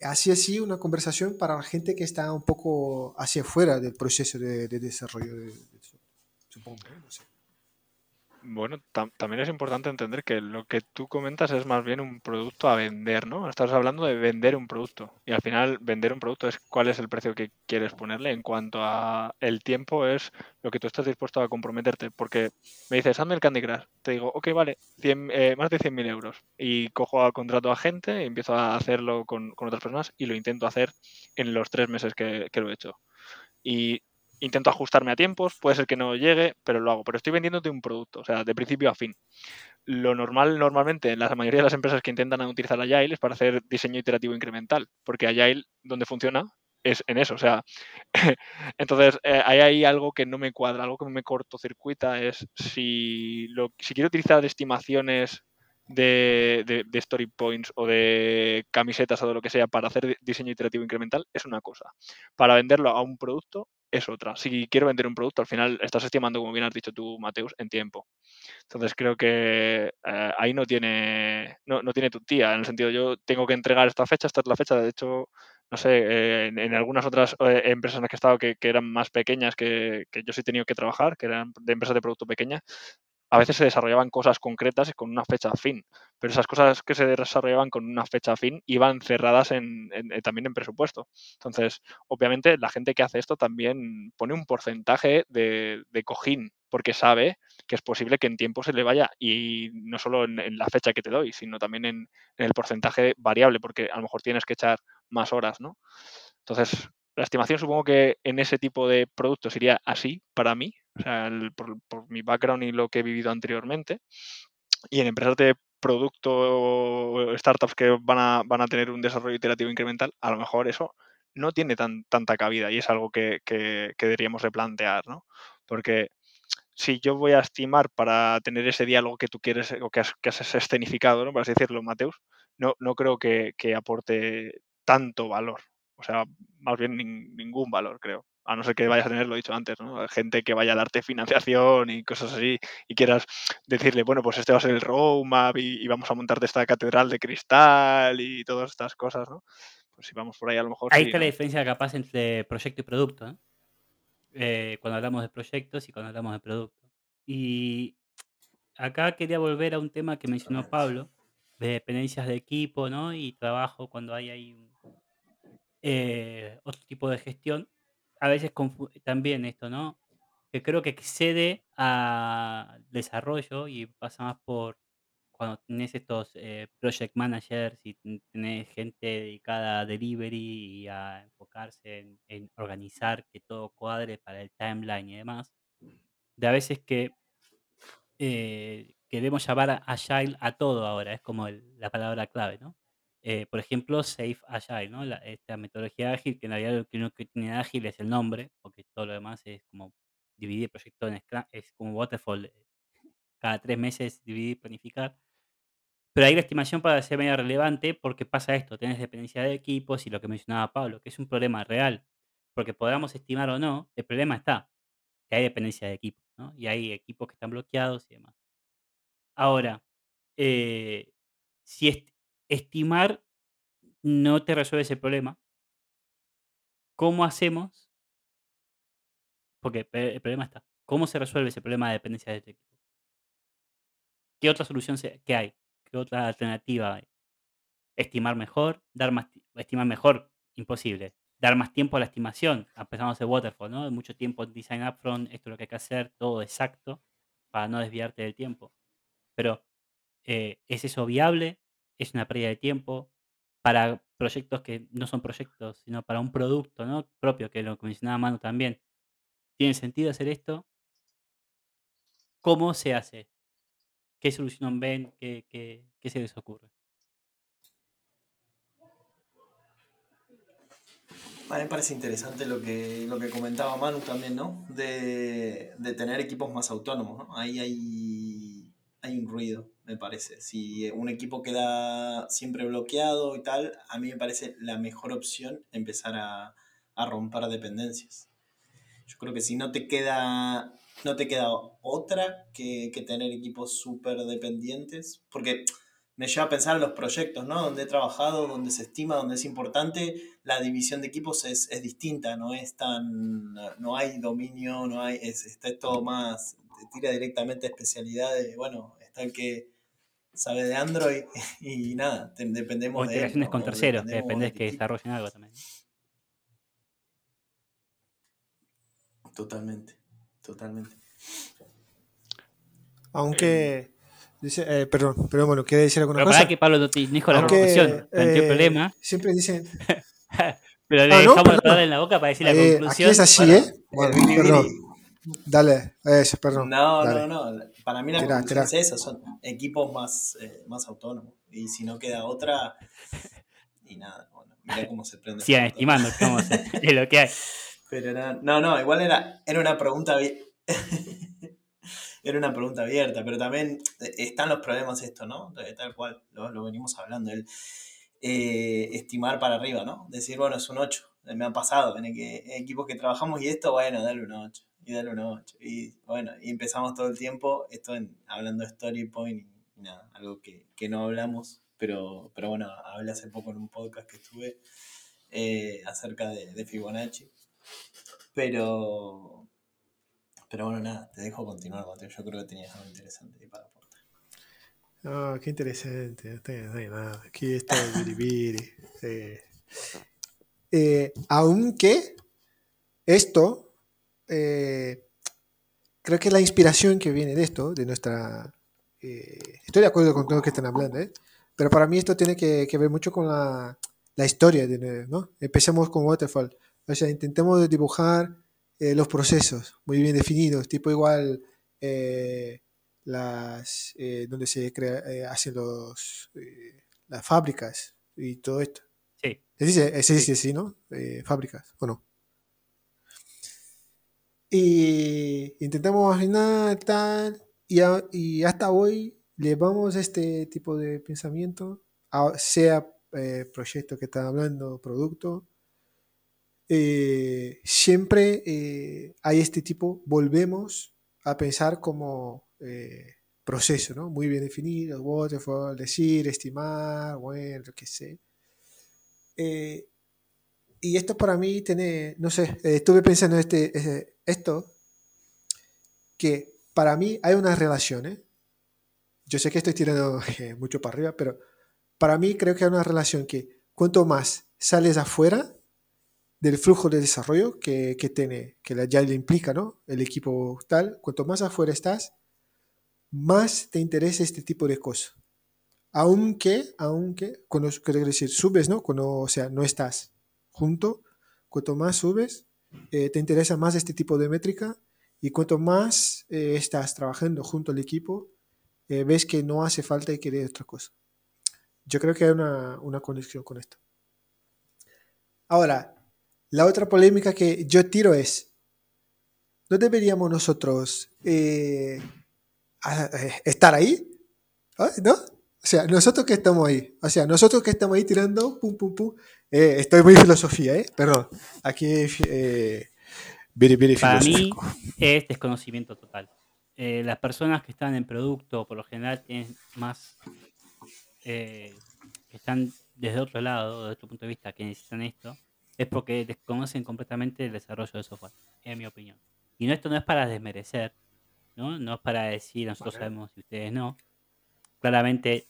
B: así así una conversación para la gente que está un poco hacia afuera del proceso de, de desarrollo, de, de- supongo, no sé.
D: Bueno, también es importante entender que lo que tú comentas es más bien un producto a vender, ¿no? Estás hablando de vender un producto y al final vender un producto es cuál es el precio que quieres ponerle en cuanto a el tiempo es lo que tú estás dispuesto a comprometerte porque me dices, hazme el Candy Crush, te digo, ok, vale, eh, más de 100.000 euros y cojo a contrato a gente y empiezo a hacerlo con, otras personas y lo intento hacer en los tres meses que, que lo he hecho. Y intento ajustarme a tiempos, puede ser que no llegue, pero lo hago. Pero estoy vendiéndote un producto, o sea, de principio a fin. Lo normal, normalmente, en la mayoría de las empresas que intentan utilizar Agile es para hacer diseño iterativo incremental, porque Agile, donde funciona, es en eso. O sea, entonces eh, hay ahí algo que no me cuadra, algo que me cortocircuita es si, lo, quiero utilizar estimaciones de, de, de, story points o de camisetas o de lo que sea para hacer diseño iterativo incremental es una cosa. Para venderlo a un producto es otra. Si quiero vender un producto, al final estás estimando, como bien has dicho tú, Mateus, en tiempo. Entonces creo que eh, ahí no tiene, no, tiene tu tía, en el sentido yo tengo que entregar esta fecha, esta es la fecha, de hecho, no sé, eh, en, algunas otras eh, empresas en las que he estado que, eran más pequeñas, que, que, yo sí he tenido que trabajar, que eran de empresas de producto pequeña, a veces se desarrollaban cosas concretas con una fecha fin, pero esas cosas que se desarrollaban con una fecha fin iban cerradas en, eh, también en presupuesto. Entonces, obviamente, la gente que hace esto también pone un porcentaje de, cojín, porque sabe que es posible que en tiempo se le vaya, y no solo en, la fecha que te doy, sino también en, en, el porcentaje variable, porque a lo mejor tienes que echar más horas, ¿no? Entonces, la estimación supongo que en ese tipo de productos sería así para mí, o sea, por, mi background y lo que he vivido anteriormente. Y en empresas de producto, startups que van a, van a tener un desarrollo iterativo incremental, a lo mejor eso no tiene tan, tanta cabida y es algo que, que, deberíamos replantear, ¿no? Porque si yo voy a estimar para tener ese diálogo que tú quieres o que has, que has escenificado, ¿no? Por así decirlo, Mateus, no, no creo que, que aporte tanto valor. O sea, más bien ningún valor, creo. A no ser que vayas a tener, lo dicho antes, ¿no? Gente que vaya a darte financiación y cosas así y quieras decirle, bueno, pues este va a ser el roadmap y, y vamos a montarte esta catedral de cristal y todas estas cosas, ¿no? Pues si vamos por ahí a lo mejor...
A: Ahí está la diferencia capaz entre proyecto y producto, ¿eh? ¿eh? cuando hablamos de proyectos y cuando hablamos de producto. Y acá quería volver a un tema que mencionó Pablo, de dependencias de equipo, ¿no? Y trabajo cuando hay ahí eh, otro tipo de gestión. A veces también esto, ¿no? Que creo que excede a desarrollo y pasa más por cuando tenés estos eh, project managers y tenés gente dedicada a delivery y a enfocarse en, organizar que todo cuadre para el timeline y demás. De a veces que eh, queremos llamar a Agile a todo ahora, es como la palabra clave, ¿no? Eh, por ejemplo, Safe Agile, esta metodología ágil, que en realidad lo que uno tiene ágil es el nombre, porque todo lo demás es como dividir el proyecto en Scrum, es como Waterfall, eh, cada tres meses dividir, planificar. Pero ahí la estimación para ser medio relevante porque pasa esto, tenés dependencia de equipos y lo que mencionaba Pablo, que es un problema real, porque podamos estimar o no, el problema está, que hay dependencia de equipos, ¿no? Y hay equipos que están bloqueados y demás. Ahora, eh, si estimar no te resuelve ese problema. ¿Cómo hacemos? Porque el problema está. ¿Cómo se resuelve ese problema de dependencia de este equipo? ¿Qué otra solución hay? ¿Qué otra alternativa hay? Estimar mejor, dar más, estimar mejor, imposible. Dar más tiempo a la estimación. Empezamos de waterfall, ¿no? Mucho tiempo en design upfront, esto es lo que hay que hacer, todo exacto, para no desviarte del tiempo. Pero, eh, ¿es eso viable? ¿Es una pérdida de tiempo? para proyectos que no son proyectos, sino para un producto ¿no? propio, que lo mencionaba Manu también. ¿Tiene sentido hacer esto? ¿Cómo se hace? ¿Qué solución ven? ¿Qué, qué, qué se les ocurre?
C: A mí me parece interesante lo que, lo que comentaba Manu también, ¿no? De, de tener equipos más autónomos, ¿no? Ahí hay, hay un ruido me parece. Si un equipo queda siempre bloqueado y tal, a mí me parece la mejor opción empezar a, romper dependencias. Yo creo que si no te queda, no te queda otra que, tener equipos súper dependientes, porque me lleva a pensar en los proyectos, ¿no? Donde he trabajado, donde se estima, donde es importante, la división de equipos es, distinta, no es tan, no hay dominio, no hay, es, está todo más tira directamente a especialidad de, bueno, está el que sabe de Android y nada, dependemos
A: o integraciones con terceros, que depende que desarrollen algo también.
C: Totalmente, totalmente.
B: Aunque, dice, eh, perdón, pero bueno, quiere decir alguna
A: pero
B: cosa.
A: Para que Pablo no te dijo la conclusión,
B: eh,
A: problema.
B: Siempre dicen.
A: pero le
B: Ah, no,
A: dejamos la
B: perdón.
A: palabra en la boca para decir la
B: eh,
A: conclusión.
B: aquí es así,
C: Bueno,
B: ¿eh? Bueno, perdón. Dale, eso, perdón.
C: No,
B: dale.
C: no, no. Para mí la
B: Tirá,
C: es eso, son equipos más, eh, más autónomos. Y si no queda otra, y nada, bueno, mira cómo se prende.
A: Sigan
C: motor.
A: estimando, hacer, es lo que hay.
C: Pero no, no, no, igual era, era una pregunta era una pregunta abierta, pero también eh, están los problemas esto, ¿no? De- Tal cual, lo, lo venimos hablando, el eh, estimar para arriba, ¿no? Decir, bueno, es un 8, me ha pasado, en el que, en equipos que trabajamos y esto, bueno, dale un 8, y dale un 8, y bueno, y empezamos todo el tiempo, esto en, hablando de Story Point y, nada, algo que, que no hablamos, pero, pero bueno, hablé hace poco en un podcast que estuve eh, acerca de, Fibonacci. Pero. Pero bueno, nada, te dejo continuar, Mateo. Yo creo que tenías algo interesante para aportar.
B: Ah, qué interesante. Aquí está el biribiri. Aunque esto, eh, creo que la inspiración que viene de esto, de nuestra... eh, estoy de acuerdo con todo lo que están hablando, ¿eh? pero para mí esto tiene que, que ver mucho con la, la historia, de, ¿no? Empecemos con Waterfall. O sea, intentemos dibujar eh, los procesos muy bien definidos, tipo igual... eh, las donde se crea, eh, hacen los las fábricas y todo esto.
A: Sí.
B: Se dice, eh, se dice así, ¿no? Eh, fábricas, ¿o no? Y intentamos imaginar tal, y, a- y hasta hoy llevamos este tipo de pensamiento, a- sea eh, proyecto que está hablando, producto, eh, siempre eh, hay este tipo, volvemos a pensar como eh, proceso, ¿no? Muy bien definido, waterfall, decir, estimar, bueno, lo que sé. Y esto para mí tiene, no sé, eh, estuve pensando este, eh, esto, que para mí hay una relación, ¿eh? Yo sé que estoy tirando eh, mucho para arriba, pero para mí creo que hay una relación que cuanto más sales afuera del flujo de desarrollo que, que tiene, que la- ya le implica, ¿no? El equipo tal, cuanto más afuera estás, más te interesa este tipo de cosas. Aunque, aunque, cuando, quiero decir, subes, ¿no? Cuando, o sea, no estás junto, cuanto más subes, eh, te interesa más este tipo de métrica y cuanto más eh, estás trabajando junto al equipo, eh, ves que no hace falta y querer otra cosa. Yo creo que hay una, una conexión con esto. Ahora, la otra polémica que yo tiro es, ¿no deberíamos nosotros estar ahí? ¿Ah? ¿No? O sea, nosotros que estamos ahí, o sea, nosotros que estamos ahí tirando, pum, pum, pum, eh, estoy muy filosofía, ¿eh? Perdón, aquí, eh, very, very
A: Para mí es desconocimiento total. Eh, las personas que están en producto, por lo general, tienen más. eh, que están desde otro lado, desde otro punto de vista, que necesitan esto, es porque desconocen completamente el desarrollo de software, en mi opinión. Y no, esto no es para desmerecer, ¿no? No es para decir nosotros
B: Vale.
A: sabemos y ustedes no. Claramente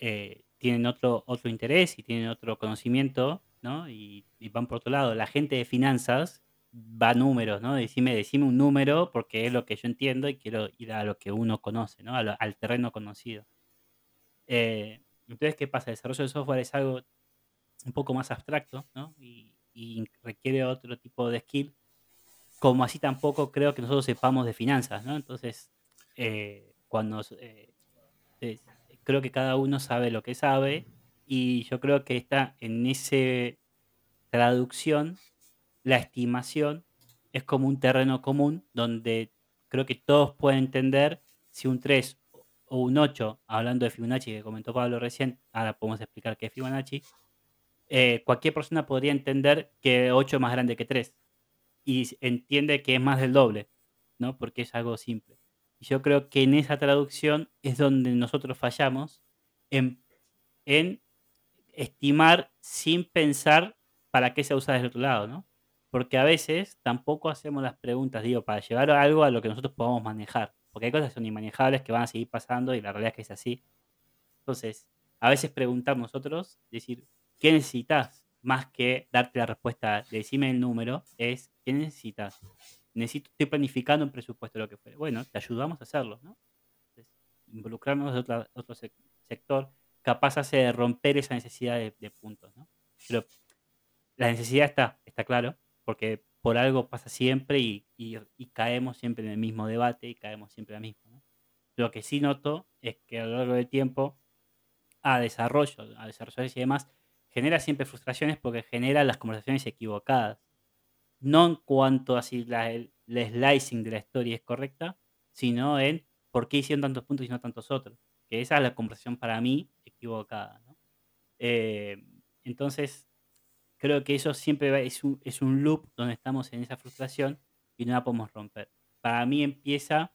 A: eh, tienen otro, otro interés y tienen otro conocimiento, ¿no? Y, y van por otro lado. La gente de finanzas va a números, ¿no? Decime, decime un número porque es lo que yo entiendo y quiero ir a lo que uno conoce, ¿no? Lo- al terreno conocido. Eh, entonces, ¿qué pasa? El desarrollo de software es algo un poco más abstracto, ¿no? Y, y requiere otro tipo de skill. Como así tampoco creo que nosotros sepamos de finanzas, ¿no? Entonces, eh, cuando eh, creo que cada uno sabe lo que sabe y yo creo que está en ese traducción la estimación es como un terreno común donde creo que todos pueden entender si un 3 o un 8, hablando de Fibonacci que comentó Pablo recién, ahora podemos explicar qué es Fibonacci, eh, cualquier persona podría entender que 8 es más grande que 3 y entiende que es más del doble, ¿no? Porque es algo simple. Y yo creo que en esa traducción es donde nosotros fallamos en, estimar sin pensar para qué se usa desde el otro lado, ¿no? Porque a veces tampoco hacemos las preguntas, digo, para llevar algo a lo que nosotros podamos manejar. porque hay cosas que son inmanejables que van a seguir pasando y la realidad es que es así. Entonces, a veces preguntar nosotros, decir, ¿qué necesitas? Más que darte la respuesta, decime el número, es, ¿qué necesitas? Necesito, estoy planificando un presupuesto, lo que fuera. Bueno, te ayudamos a hacerlo, ¿no? Involucrarnos de otro sector capaz de romper esa necesidad de, puntos, ¿no? Pero la necesidad está, está claro, porque por algo pasa siempre y, caemos siempre en el mismo debate y caemos siempre en lo mismo. Lo que sí noto es que a lo largo del tiempo, a desarrollo, a desarrolladores y demás, genera siempre frustraciones porque genera las conversaciones equivocadas. No en cuanto a si la, el, slicing de la historia es correcta, sino en por qué hicieron tantos puntos y no tantos otros. Que esa es la conversación para mí equivocada. Eh, entonces, creo que eso siempre es un, es un loop donde estamos en esa frustración y no la podemos romper. Para mí empieza,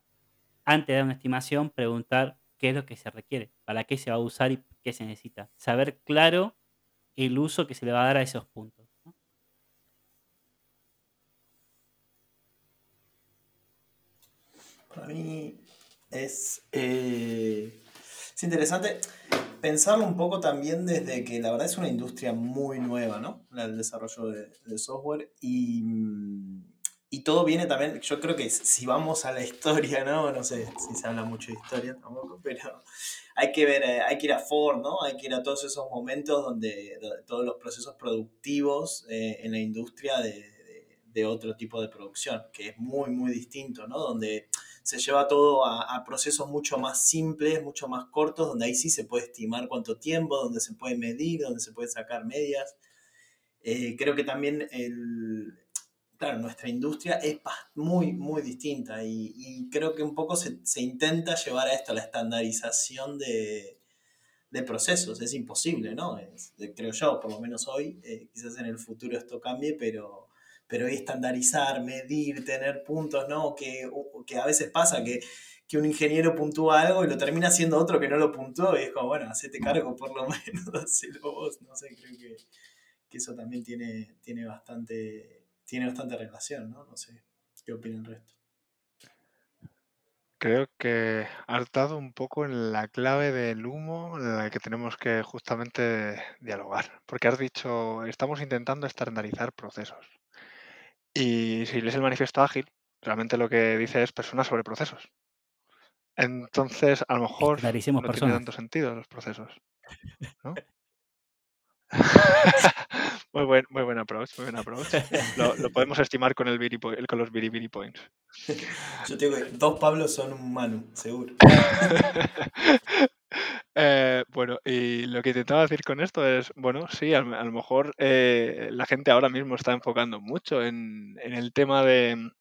A: antes de dar una estimación, preguntar qué es lo que se requiere, para qué se va a usar y qué se necesita. Saber claro el uso que se le va a dar a esos puntos.
C: Para mí es, eh, es interesante pensarlo un poco también desde que la verdad es una industria muy nueva, ¿no? El desarrollo de, software y, y, todo viene también, yo creo que si vamos a la historia, ¿no? No sé si se habla mucho de historia tampoco, pero hay que ver, eh, hay que ir a Ford, ¿no? Hay que ir a todos esos momentos donde, todos los procesos productivos eh, en la industria de, de otro tipo de producción, que es muy, muy distinto, ¿no? Donde se lleva todo a, procesos mucho más simples, mucho más cortos, donde ahí sí se puede estimar cuánto tiempo, donde se puede medir, donde se puede sacar medias. Eh, creo que también el, claro, nuestra industria es muy, muy distinta y, creo que un poco se, intenta llevar a esto, a la estandarización de, procesos. Es imposible, ¿no? creo yo, por lo menos hoy, eh, quizás en el futuro esto cambie, pero pero estandarizar, medir, tener puntos, ¿no? Que, que a veces pasa que, que, un ingeniero puntúa algo y lo termina haciendo otro que no lo puntuó y es como, bueno, hacete cargo por lo menos, hacelo vos, no sé, creo que, que, eso también tiene, tiene, bastante, tiene bastante relación, ¿no? No sé, ¿qué opina el resto?
D: Creo que has dado un poco en la clave del humo en la que tenemos que justamente dialogar, porque has dicho, estamos intentando estandarizar procesos. Y si lees el manifiesto ágil, realmente lo que dice es personas sobre procesos. Entonces, a lo mejor no tiene tanto sentido los procesos. ¿no? muy, buen, muy buen approach, muy buen approach. Lo, podemos estimar con, el con los biribiri points.
C: Yo te digo que dos Pablos son un Manu, seguro.
D: Eh, bueno, y lo que intentaba decir con esto es, bueno, sí, a, lo mejor eh, la gente ahora mismo está enfocando mucho en el tema de,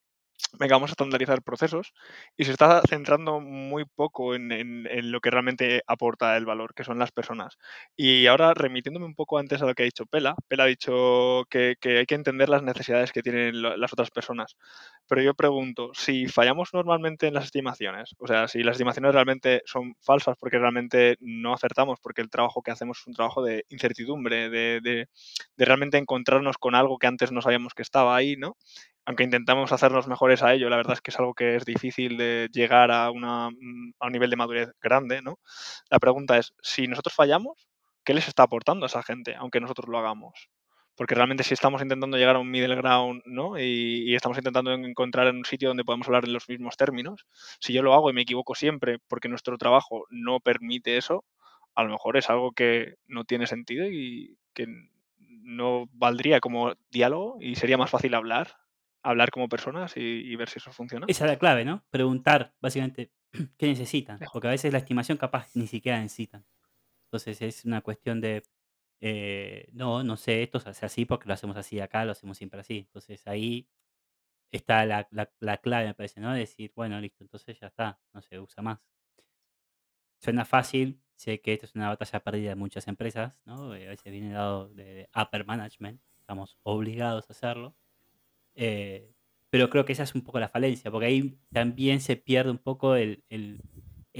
D: venga, vamos a estandarizar procesos y se está centrando muy poco en, lo que realmente aporta el valor, que son las personas. Y ahora, remitiéndome un poco antes a lo que ha dicho Pela, Pela ha dicho que, hay que entender las necesidades que tienen las otras personas. Pero yo pregunto, si fallamos normalmente en las estimaciones, o sea, si las estimaciones realmente son falsas porque realmente no acertamos, porque el trabajo que hacemos es un trabajo de incertidumbre, de, de realmente encontrarnos con algo que antes no sabíamos que estaba ahí, ¿no? Aunque intentamos hacernos mejores a ello, la verdad es que es algo que es difícil de llegar a, una, mm, a un nivel de madurez grande, ¿no? La pregunta es, si nosotros fallamos, ¿qué les está aportando a esa gente, aunque nosotros lo hagamos? Porque realmente si estamos intentando llegar a un middle ground, ¿no? Y, estamos intentando encontrar en un sitio donde podemos hablar en los mismos términos, si yo lo hago y me equivoco siempre porque nuestro trabajo no permite eso, a lo mejor es algo que no tiene sentido y que no valdría como diálogo y sería más fácil hablar hablar como personas y, ver si eso funciona.
A: Esa es la clave, ¿no? Preguntar, básicamente, qué necesitan. Porque a veces la estimación capaz ni siquiera necesitan. Entonces es una cuestión de, eh, no, no sé, esto se hace así porque lo hacemos así acá, lo hacemos siempre así. Entonces ahí está la, clave, me parece, ¿no? Decir, bueno, listo, entonces ya está, no se usa más. Suena fácil, sé que esto es una batalla perdida de muchas empresas, ¿no? Eh, a veces viene dado de upper management, estamos obligados a hacerlo. Eh, pero creo que esa es un poco la falencia, porque ahí también se pierde un poco el,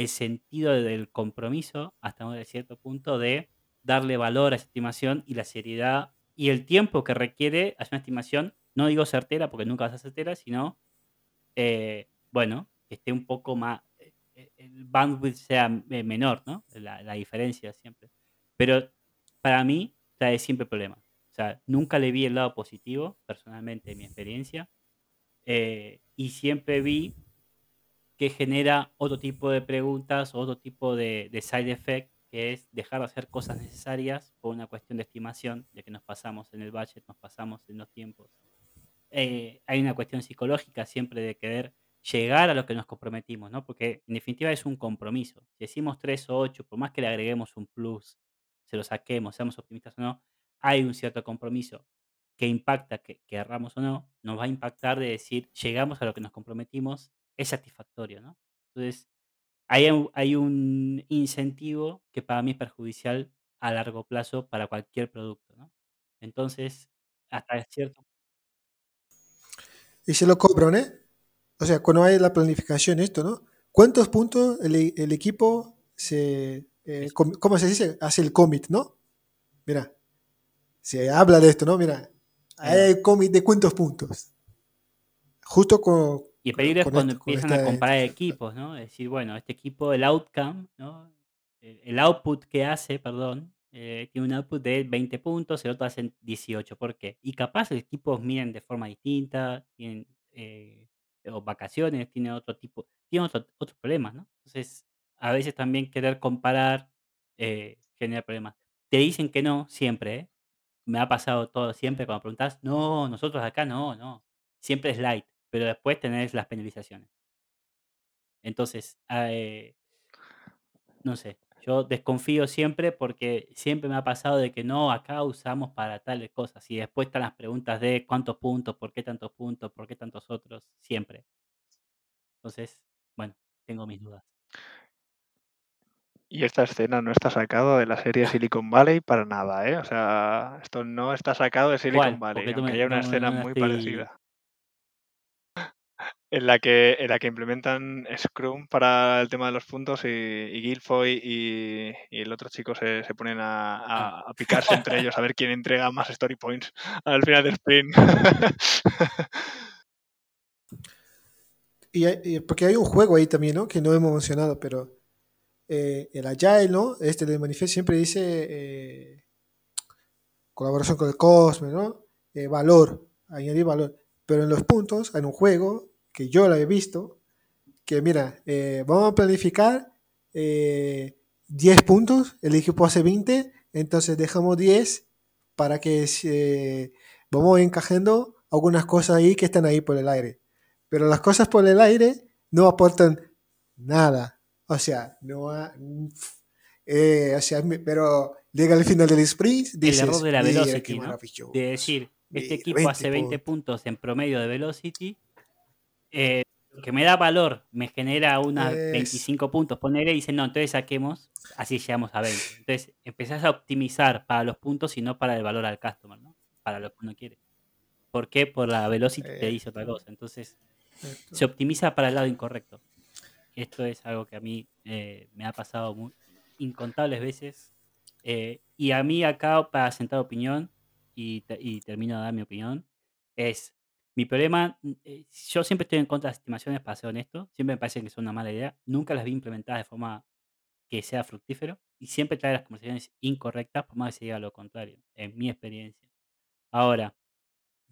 A: sentido del compromiso hasta un cierto punto de darle valor a esa estimación y la seriedad y el tiempo que requiere hacer una estimación, no digo certera porque nunca va a certera, sino, eh, bueno, que esté un poco más, eh, eh, el bandwidth sea menor, ¿no? La, la diferencia siempre. Pero para mí trae siempre problemas. O sea, nunca le vi el lado positivo, personalmente, en mi experiencia. eh, y siempre vi que genera otro tipo de preguntas, otro tipo de, de side effect, que es dejar de hacer cosas necesarias por una cuestión de estimación, de que nos pasamos en el budget, nos pasamos en los tiempos. Eh, hay una cuestión psicológica siempre de querer llegar a lo que nos comprometimos, ¿no? Porque en definitiva es un compromiso. Si decimos 3 o 8, por más que le agreguemos un plus, se lo saquemos, seamos optimistas o no, hay un cierto compromiso que impacta, que querramos o no, nos va a impactar de decir, llegamos a lo que nos comprometimos, es satisfactorio, ¿no? Entonces, hay un, hay un incentivo que para mí es perjudicial a largo plazo para cualquier producto, ¿no? Entonces, hasta cierto
B: Y se lo cobran, ¿eh? O sea, cuando hay la planificación, esto, ¿no? ¿Cuántos puntos el, el equipo se. eh, ¿Cómo se dice? Hace el commit, ¿no? Mira, se habla de esto, ¿no? Mira, hay commit de cuántos puntos. Justo con.
A: Y el peligro es cuando empiezan a
B: esta-
A: comparar equipos, ¿no? Es decir, bueno, este equipo, el outcome, ¿no? El, el output que hace, perdón, eh, tiene un output de 20 puntos, el otro hace 18. ¿Por qué? Y capaz los equipos miren de forma distinta, tienen eh, o vacaciones, tienen otro tipo, tienen otro- otros problemas, ¿no? Entonces, a veces también querer comparar eh, genera problemas. Te dicen que no, siempre, ¿eh? Me ha pasado todo siempre cuando preguntas, no, nosotros acá no, no. Siempre es light, pero después tenés las penalizaciones. Entonces, ah, eh, no sé, yo desconfío siempre porque siempre me ha pasado de que no, acá usamos para tales cosas. Y después están las preguntas de cuántos puntos, por qué tantos puntos, por qué tantos otros, siempre. Entonces, bueno, tengo mis dudas.
D: Y esta escena no está sacada de la serie Silicon Valley para nada, ¿eh? O sea, esto no está sacado de Silicon
A: ¿Cuál?
D: Valley, aunque
A: me-
D: haya una
A: no-
D: escena
A: no
D: muy parecida. En la, que, en la que implementan Scrum para el tema de los puntos y, y Guilfoy y, y el otro chico se, se ponen a, a- a picarse entre ellos a ver quién entrega más story points al final del sprint.
B: Y, hay- y porque hay un juego ahí también, ¿no? Que no hemos mencionado, pero eh, el Agile, ¿no? Este de Manifest siempre dice eh, colaboración con el Cosmos, ¿no? Eh, valor, añadir valor. Pero en los puntos, hay un juego que yo lo he visto, que mira, vamos a planificar eh, 10 puntos, el equipo hace 20, entonces dejamos 10 para que se, vamos encajando algunas cosas ahí que están ahí por el aire. Pero las cosas por el aire no aportan nada. O sea, no ha- eh, o sea, pero llega al final del sprint, dices,
A: error de la
B: "Mira,
A: velocity, ¿no?
B: maravilloso".
A: de decir, este equipo
B: 20
A: hace 20
B: puntos.
A: puntos en promedio de velocity, eh, que me da valor, me genera unos
B: Es-
A: 25 puntos, ponerle y dicen, no, entonces saquemos, así llegamos a 20. Entonces empezás a optimizar para los puntos y no para el valor al customer, ¿no? Para lo que uno quiere. ¿Por qué? Por la velocity te
B: Eh.
A: dice otra cosa. Entonces
B: Esto.
A: se optimiza para el lado incorrecto. Esto es algo que a mí eh, me ha pasado muy- incontables veces. eh, y a mí acá, para sentar opinión, y, te- y termino de dar mi opinión, es mi problema. mm, eh, yo siempre estoy en contra de las estimaciones, para ser honesto. Siempre me parece que son una mala idea. Nunca las vi implementadas de forma que sea fructífero. Y siempre trae las conversaciones incorrectas, por más que se diga lo contrario, en mi experiencia. Ahora,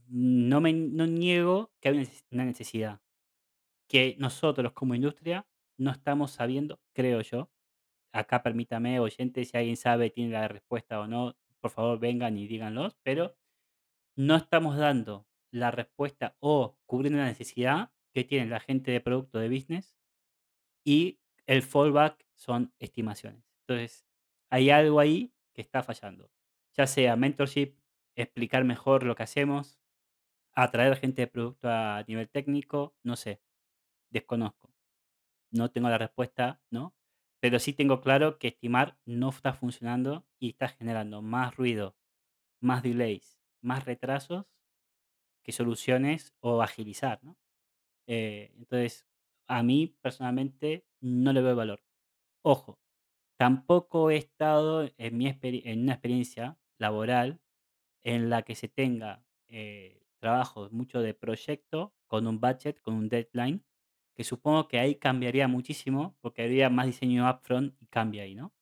A: no me no niego que hay una necesidad que nosotros como industria no estamos sabiendo, creo yo. Acá permítame, oyente, si alguien sabe, tiene la respuesta o no, por favor vengan y díganlos, pero no estamos dando la respuesta o cubriendo la necesidad que tiene la gente de producto de business y el fallback son estimaciones. Entonces, hay algo ahí que está fallando. Ya sea mentorship, explicar mejor lo que hacemos, atraer gente de producto a nivel técnico, no sé, desconozco. No tengo la respuesta, ¿no? Pero sí tengo claro que estimar no está funcionando y está generando más ruido, más delays, más retrasos que soluciones o agilizar, ¿no? Eh, entonces, a mí personalmente no le veo valor. Ojo, tampoco he estado en, mi en una experiencia laboral en la que se tenga eh, trabajo mucho de proyecto con un budget, con un deadline que supongo que ahí cambiaría muchísimo porque habría más diseño upfront y cambia ahí, ¿no?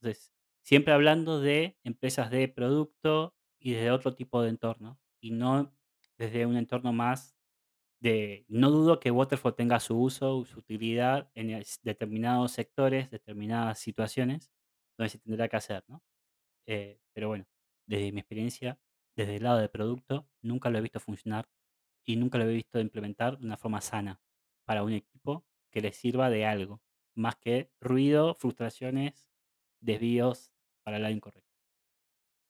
A: Entonces, siempre hablando de empresas de producto y de otro tipo de entorno y no desde un entorno más de, no dudo que Waterfall tenga su uso, su utilidad en determinados sectores, determinadas situaciones donde se tendrá que hacer, ¿no? Eh, pero bueno, desde mi experiencia, desde el lado de producto, nunca lo he visto funcionar y nunca lo he visto implementar de una forma sana para un equipo que le sirva de algo, más que ruido, frustraciones, desvíos para el lado incorrecto.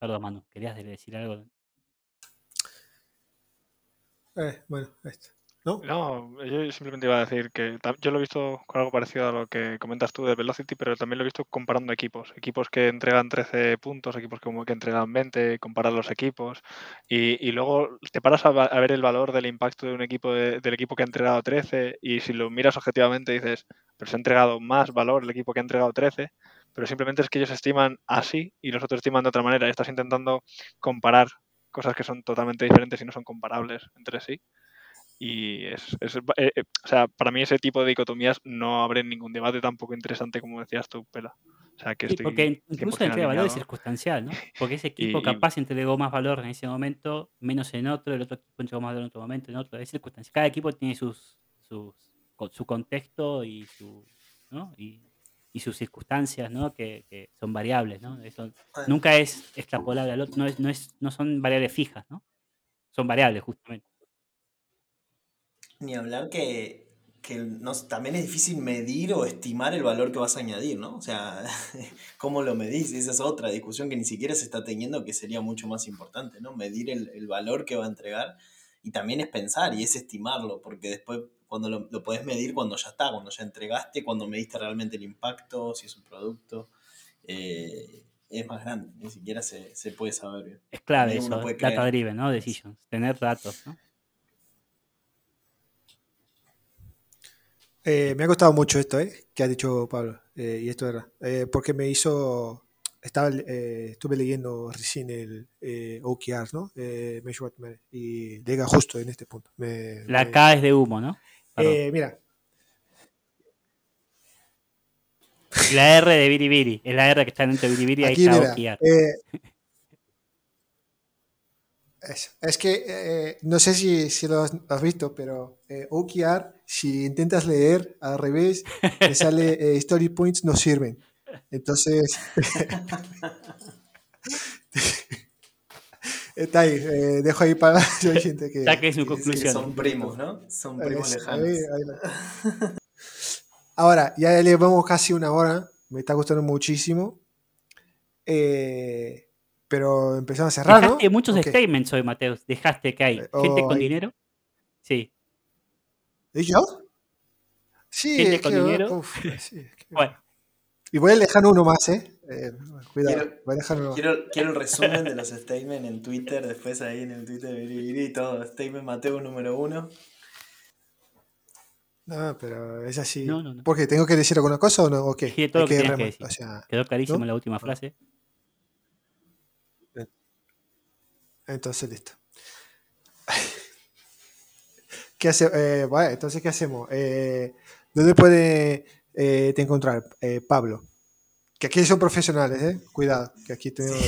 A: Perdón, Manu, ¿querías de- decir algo?
B: Eh, bueno, esto. ¿No?
D: No, yo simplemente iba a decir que yo lo he visto con algo parecido a lo que comentas tú de Velocity, pero también lo he visto comparando equipos. Equipos que entregan 13 puntos, equipos como que entregan 20, comparar los equipos. Y, y luego te paras a, ver el valor del impacto de un equipo de- del equipo que ha entregado 13 y si lo miras objetivamente dices, pero se ha entregado más valor el equipo que ha entregado 13, pero simplemente es que ellos estiman así y los otros estiman de otra manera. Estás intentando comparar cosas que son totalmente diferentes y no son comparables entre sí. Y es, es- eh, eh, o sea, para mí ese tipo de dicotomías no abren ningún debate tampoco interesante como decías tú, Pela. O sea, que
A: Sí,
D: estoy
A: porque in- incluso
D: 100%
A: la entrega de valor es circunstancial, ¿no? Porque ese equipo
D: Y-
A: capaz entregó más valor en ese momento, menos en otro, el otro equipo entregó más valor en otro momento, en otro. Es circunstancial. Cada equipo tiene sus, sus, su contexto y, su, ¿no? y, y sus circunstancias, ¿no? Que, que son variables, ¿no? Eso nunca es extrapolable al otro, no, es, no, es, no son variables fijas, ¿no? Son variables, justamente.
C: Ni hablar que, que no, también es difícil medir o estimar el valor que vas a añadir, ¿no? O sea, ¿cómo lo medís? Esa es otra discusión que ni siquiera se está teniendo, que sería mucho más importante, ¿no? Medir el, el valor que va a entregar y también es pensar y es estimarlo, porque después cuando lo, lo podés medir cuando ya está, cuando ya entregaste, cuando mediste realmente el impacto, si es un producto, eh, es más grande, ni siquiera se, se puede saber bien.
A: Es clave
C: Ni
A: eso,
C: puede
A: data
C: creer.
A: driven, ¿no? Decisions, tener datos, ¿no?
B: Eh, me ha costado mucho esto, ¿eh? Que ha dicho Pablo. eh, y esto es verdad. Eh, porque me hizo. Estaba, eh, estuve leyendo recién el eh, OKR, ¿no? Y llega justo en este punto. Me-
A: La
B: me-
A: K es de humo, ¿no?
B: Mira,
A: la R de Biribiri, es la R que está dentro de Biribiri, ahí
B: aquí
A: está
B: mira.
A: OKR.
B: Es, es que eh, no sé si, si lo has, has visto, pero eh, OKR, si intentas leer al revés, te sale eh, Story Points no sirven. Entonces, está ahí. eh, dejo ahí para la gente que.
A: Saque su conclusión.
C: son primos, ¿no? Son primos
B: Es-
C: lejanos.
B: ahí- ahí la- Ahora, ya le vamos casi una hora. Me está gustando muchísimo. Eh, pero empezamos a cerrar, ¿no?
A: Dejaste muchos
B: Ok.
A: statements hoy, Mateus. Dejaste que hay
B: Eh,
A: gente con
B: hay-
A: dinero. Sí.
B: ¿Y yo? Sí,
A: Gente
B: es
A: con
B: que,
A: dinero.
B: uf, sí, es que-
A: Bueno,
B: Y voy a dejar uno más, ¿eh? Eh, cuidado,
C: Quiero-
B: voy a dejar uno.
C: Quiero, quiero el resumen de los statements en Twitter, después ahí en el Twitter y todo. Statement Mateo número uno.
B: No, pero es así.
A: No, no, no.
B: ¿Por qué? ¿Tengo que decir alguna cosa o no? ¿O qué?
A: Sí, todo
B: Hay
A: lo que tienes que
B: rema-
A: decir.
B: O sea,
A: quedó clarísimo
B: ¿No?
A: la última frase.
B: Entonces listo. ¿Qué hace? eh, vale, entonces, ¿qué hacemos? Eh, ¿Dónde puede eh, te encontrar, eh, Pablo? Que aquí son profesionales, ¿eh? Cuidado, que aquí tenemos...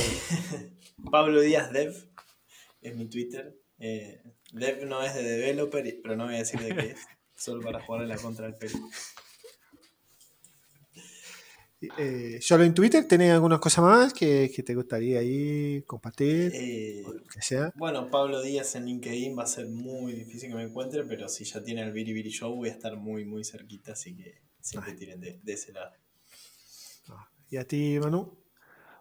C: Pablo Díaz Dev es mi Twitter. Dev no es de developer, pero no voy a decir de qué es. Solo para jugarle la contra al pelo.
B: Eh, ¿Solo en Twitter tenés alguna cosa más que, que te gustaría ahí compartir?
C: Eh,
B: o lo que sea.
C: bueno, Pablo Díaz en LinkedIn va a ser muy difícil que me encuentre, pero si ya tiene el Biribiri Show voy a estar muy, muy cerquita, así que siempre tiren de, de ese lado.
B: ¿Y a ti, Manu?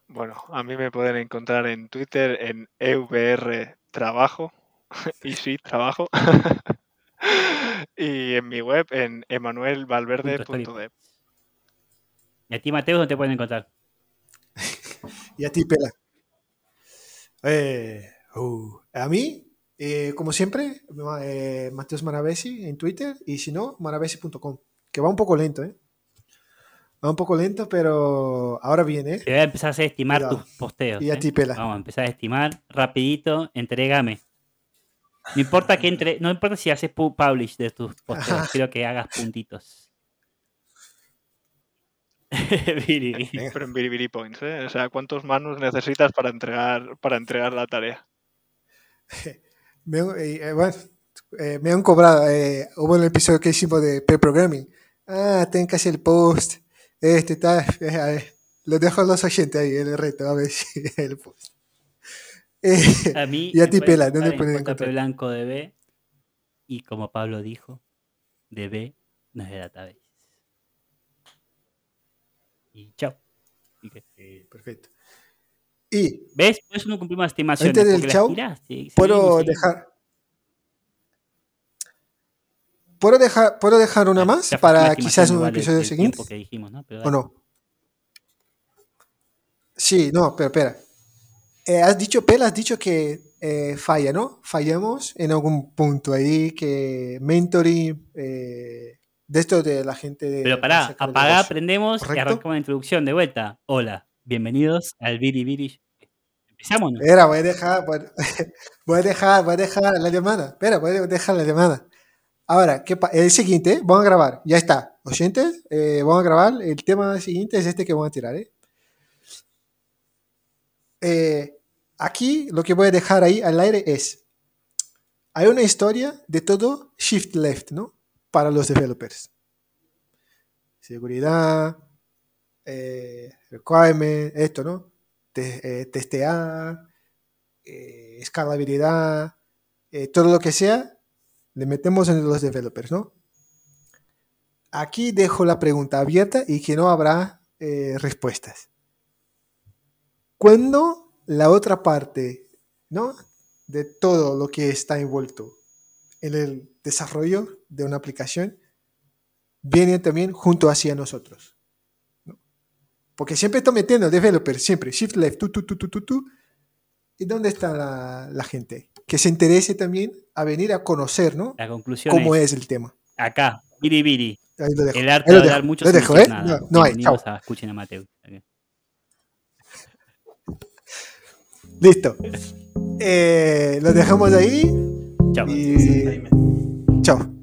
D: Bueno, a mí me pueden encontrar en Twitter en EVR Trabajo. y sí, trabajo. y en mi web en emanuelvalverde.dev.
A: Y a ti, Mateus, ¿dónde te pueden encontrar?
B: Y a ti, Pela. Eh, uh, a mí, eh, como siempre, eh, Mateus Maravesi en Twitter y si no, maravesi.com. Que va un poco lento, ¿eh? Va un poco lento, pero ahora viene,
A: Te voy a empezar a estimar
B: Cuidado.
A: tus posteos.
B: Y a
A: ¿eh?
B: ti, Pela.
A: Vamos a empezar a estimar rapidito. Entrégame. No importa que entre, no importa si haces pu- publish de tus posteos, quiero que hagas puntitos.
D: Pero en Biribiri Points, ¿eh? O sea, ¿cuántos manus necesitas para entregar, para entregar la tarea?
B: Me, han- eh, eh, bueno, eh, me han cobrado. eh, hubo un episodio que hicimos de pre-programming. Ah, tengo que hacer el post. Este tal. eh, lo dejo a los oyentes ahí, el reto, a ver si el post. Eh,
A: A mí
B: Y a ti, Pela, ¿dónde
A: encontrar en? Blanco de B. Y como Pablo dijo, de B no es de database. Y chao.
B: Perfecto. Y
A: ¿Ves? Por eso no cumplimos las estimaciones.
B: Antes del chau, puedo dejar. ¿Puedo dejar, ¿Puedo dejar una más para
A: la
B: quizás un
A: vale
B: episodio siguiente?
A: que dijimos, ¿no? Pero
B: ¿O no? Sí, no, pero espera. Eh, has dicho, Pela, has dicho que eh, falla, ¿no? Fallamos en algún punto ahí que mentoring, eh, de esto de la gente de...
A: Pero pará, apagá, aprendemos y arrancamos la introducción de vuelta. Hola, bienvenidos al Biri Biri. ¿Empezamos? no?
B: Espera, voy a dejar, voy, a dejar, voy a dejar la llamada. Espera, voy a dejar la llamada. Ahora, ¿qué pa- el siguiente, vamos a grabar. Ya está. Oyentes, eh, vamos a grabar. El tema siguiente es este que vamos a tirar. ¿eh? Eh, aquí lo que voy a dejar ahí al aire es, hay una historia de todo shift left, ¿no? Para los developers. Seguridad, eh, requirement, esto, ¿no? Eh, testear, eh, escalabilidad, eh, todo lo que sea, le metemos en los developers, ¿no? Aquí dejo la pregunta abierta y que no habrá respuestas. Cuando la otra parte, ¿no? De todo lo que está envuelto en el desarrollo de una aplicación, viene también junto hacia nosotros. ¿no? Porque siempre está metiendo developers, siempre, shift left, tú, tú, tú, tú, tú, tú. ¿Y dónde está la, la gente? Que se interese también a venir a conocer, ¿no?
A: La conclusión
B: Cómo
A: es,
B: es el tema.
A: acá, Biri Biri.
B: Ahí lo dejo.
A: El arte de hablar mucho
B: lo dejo, ¿eh?
A: nada.
B: No, no hay, chao.
A: a Escuchen a Mateo.
B: Listo. Eh, lo dejamos ahí
A: Chao.
B: y chao.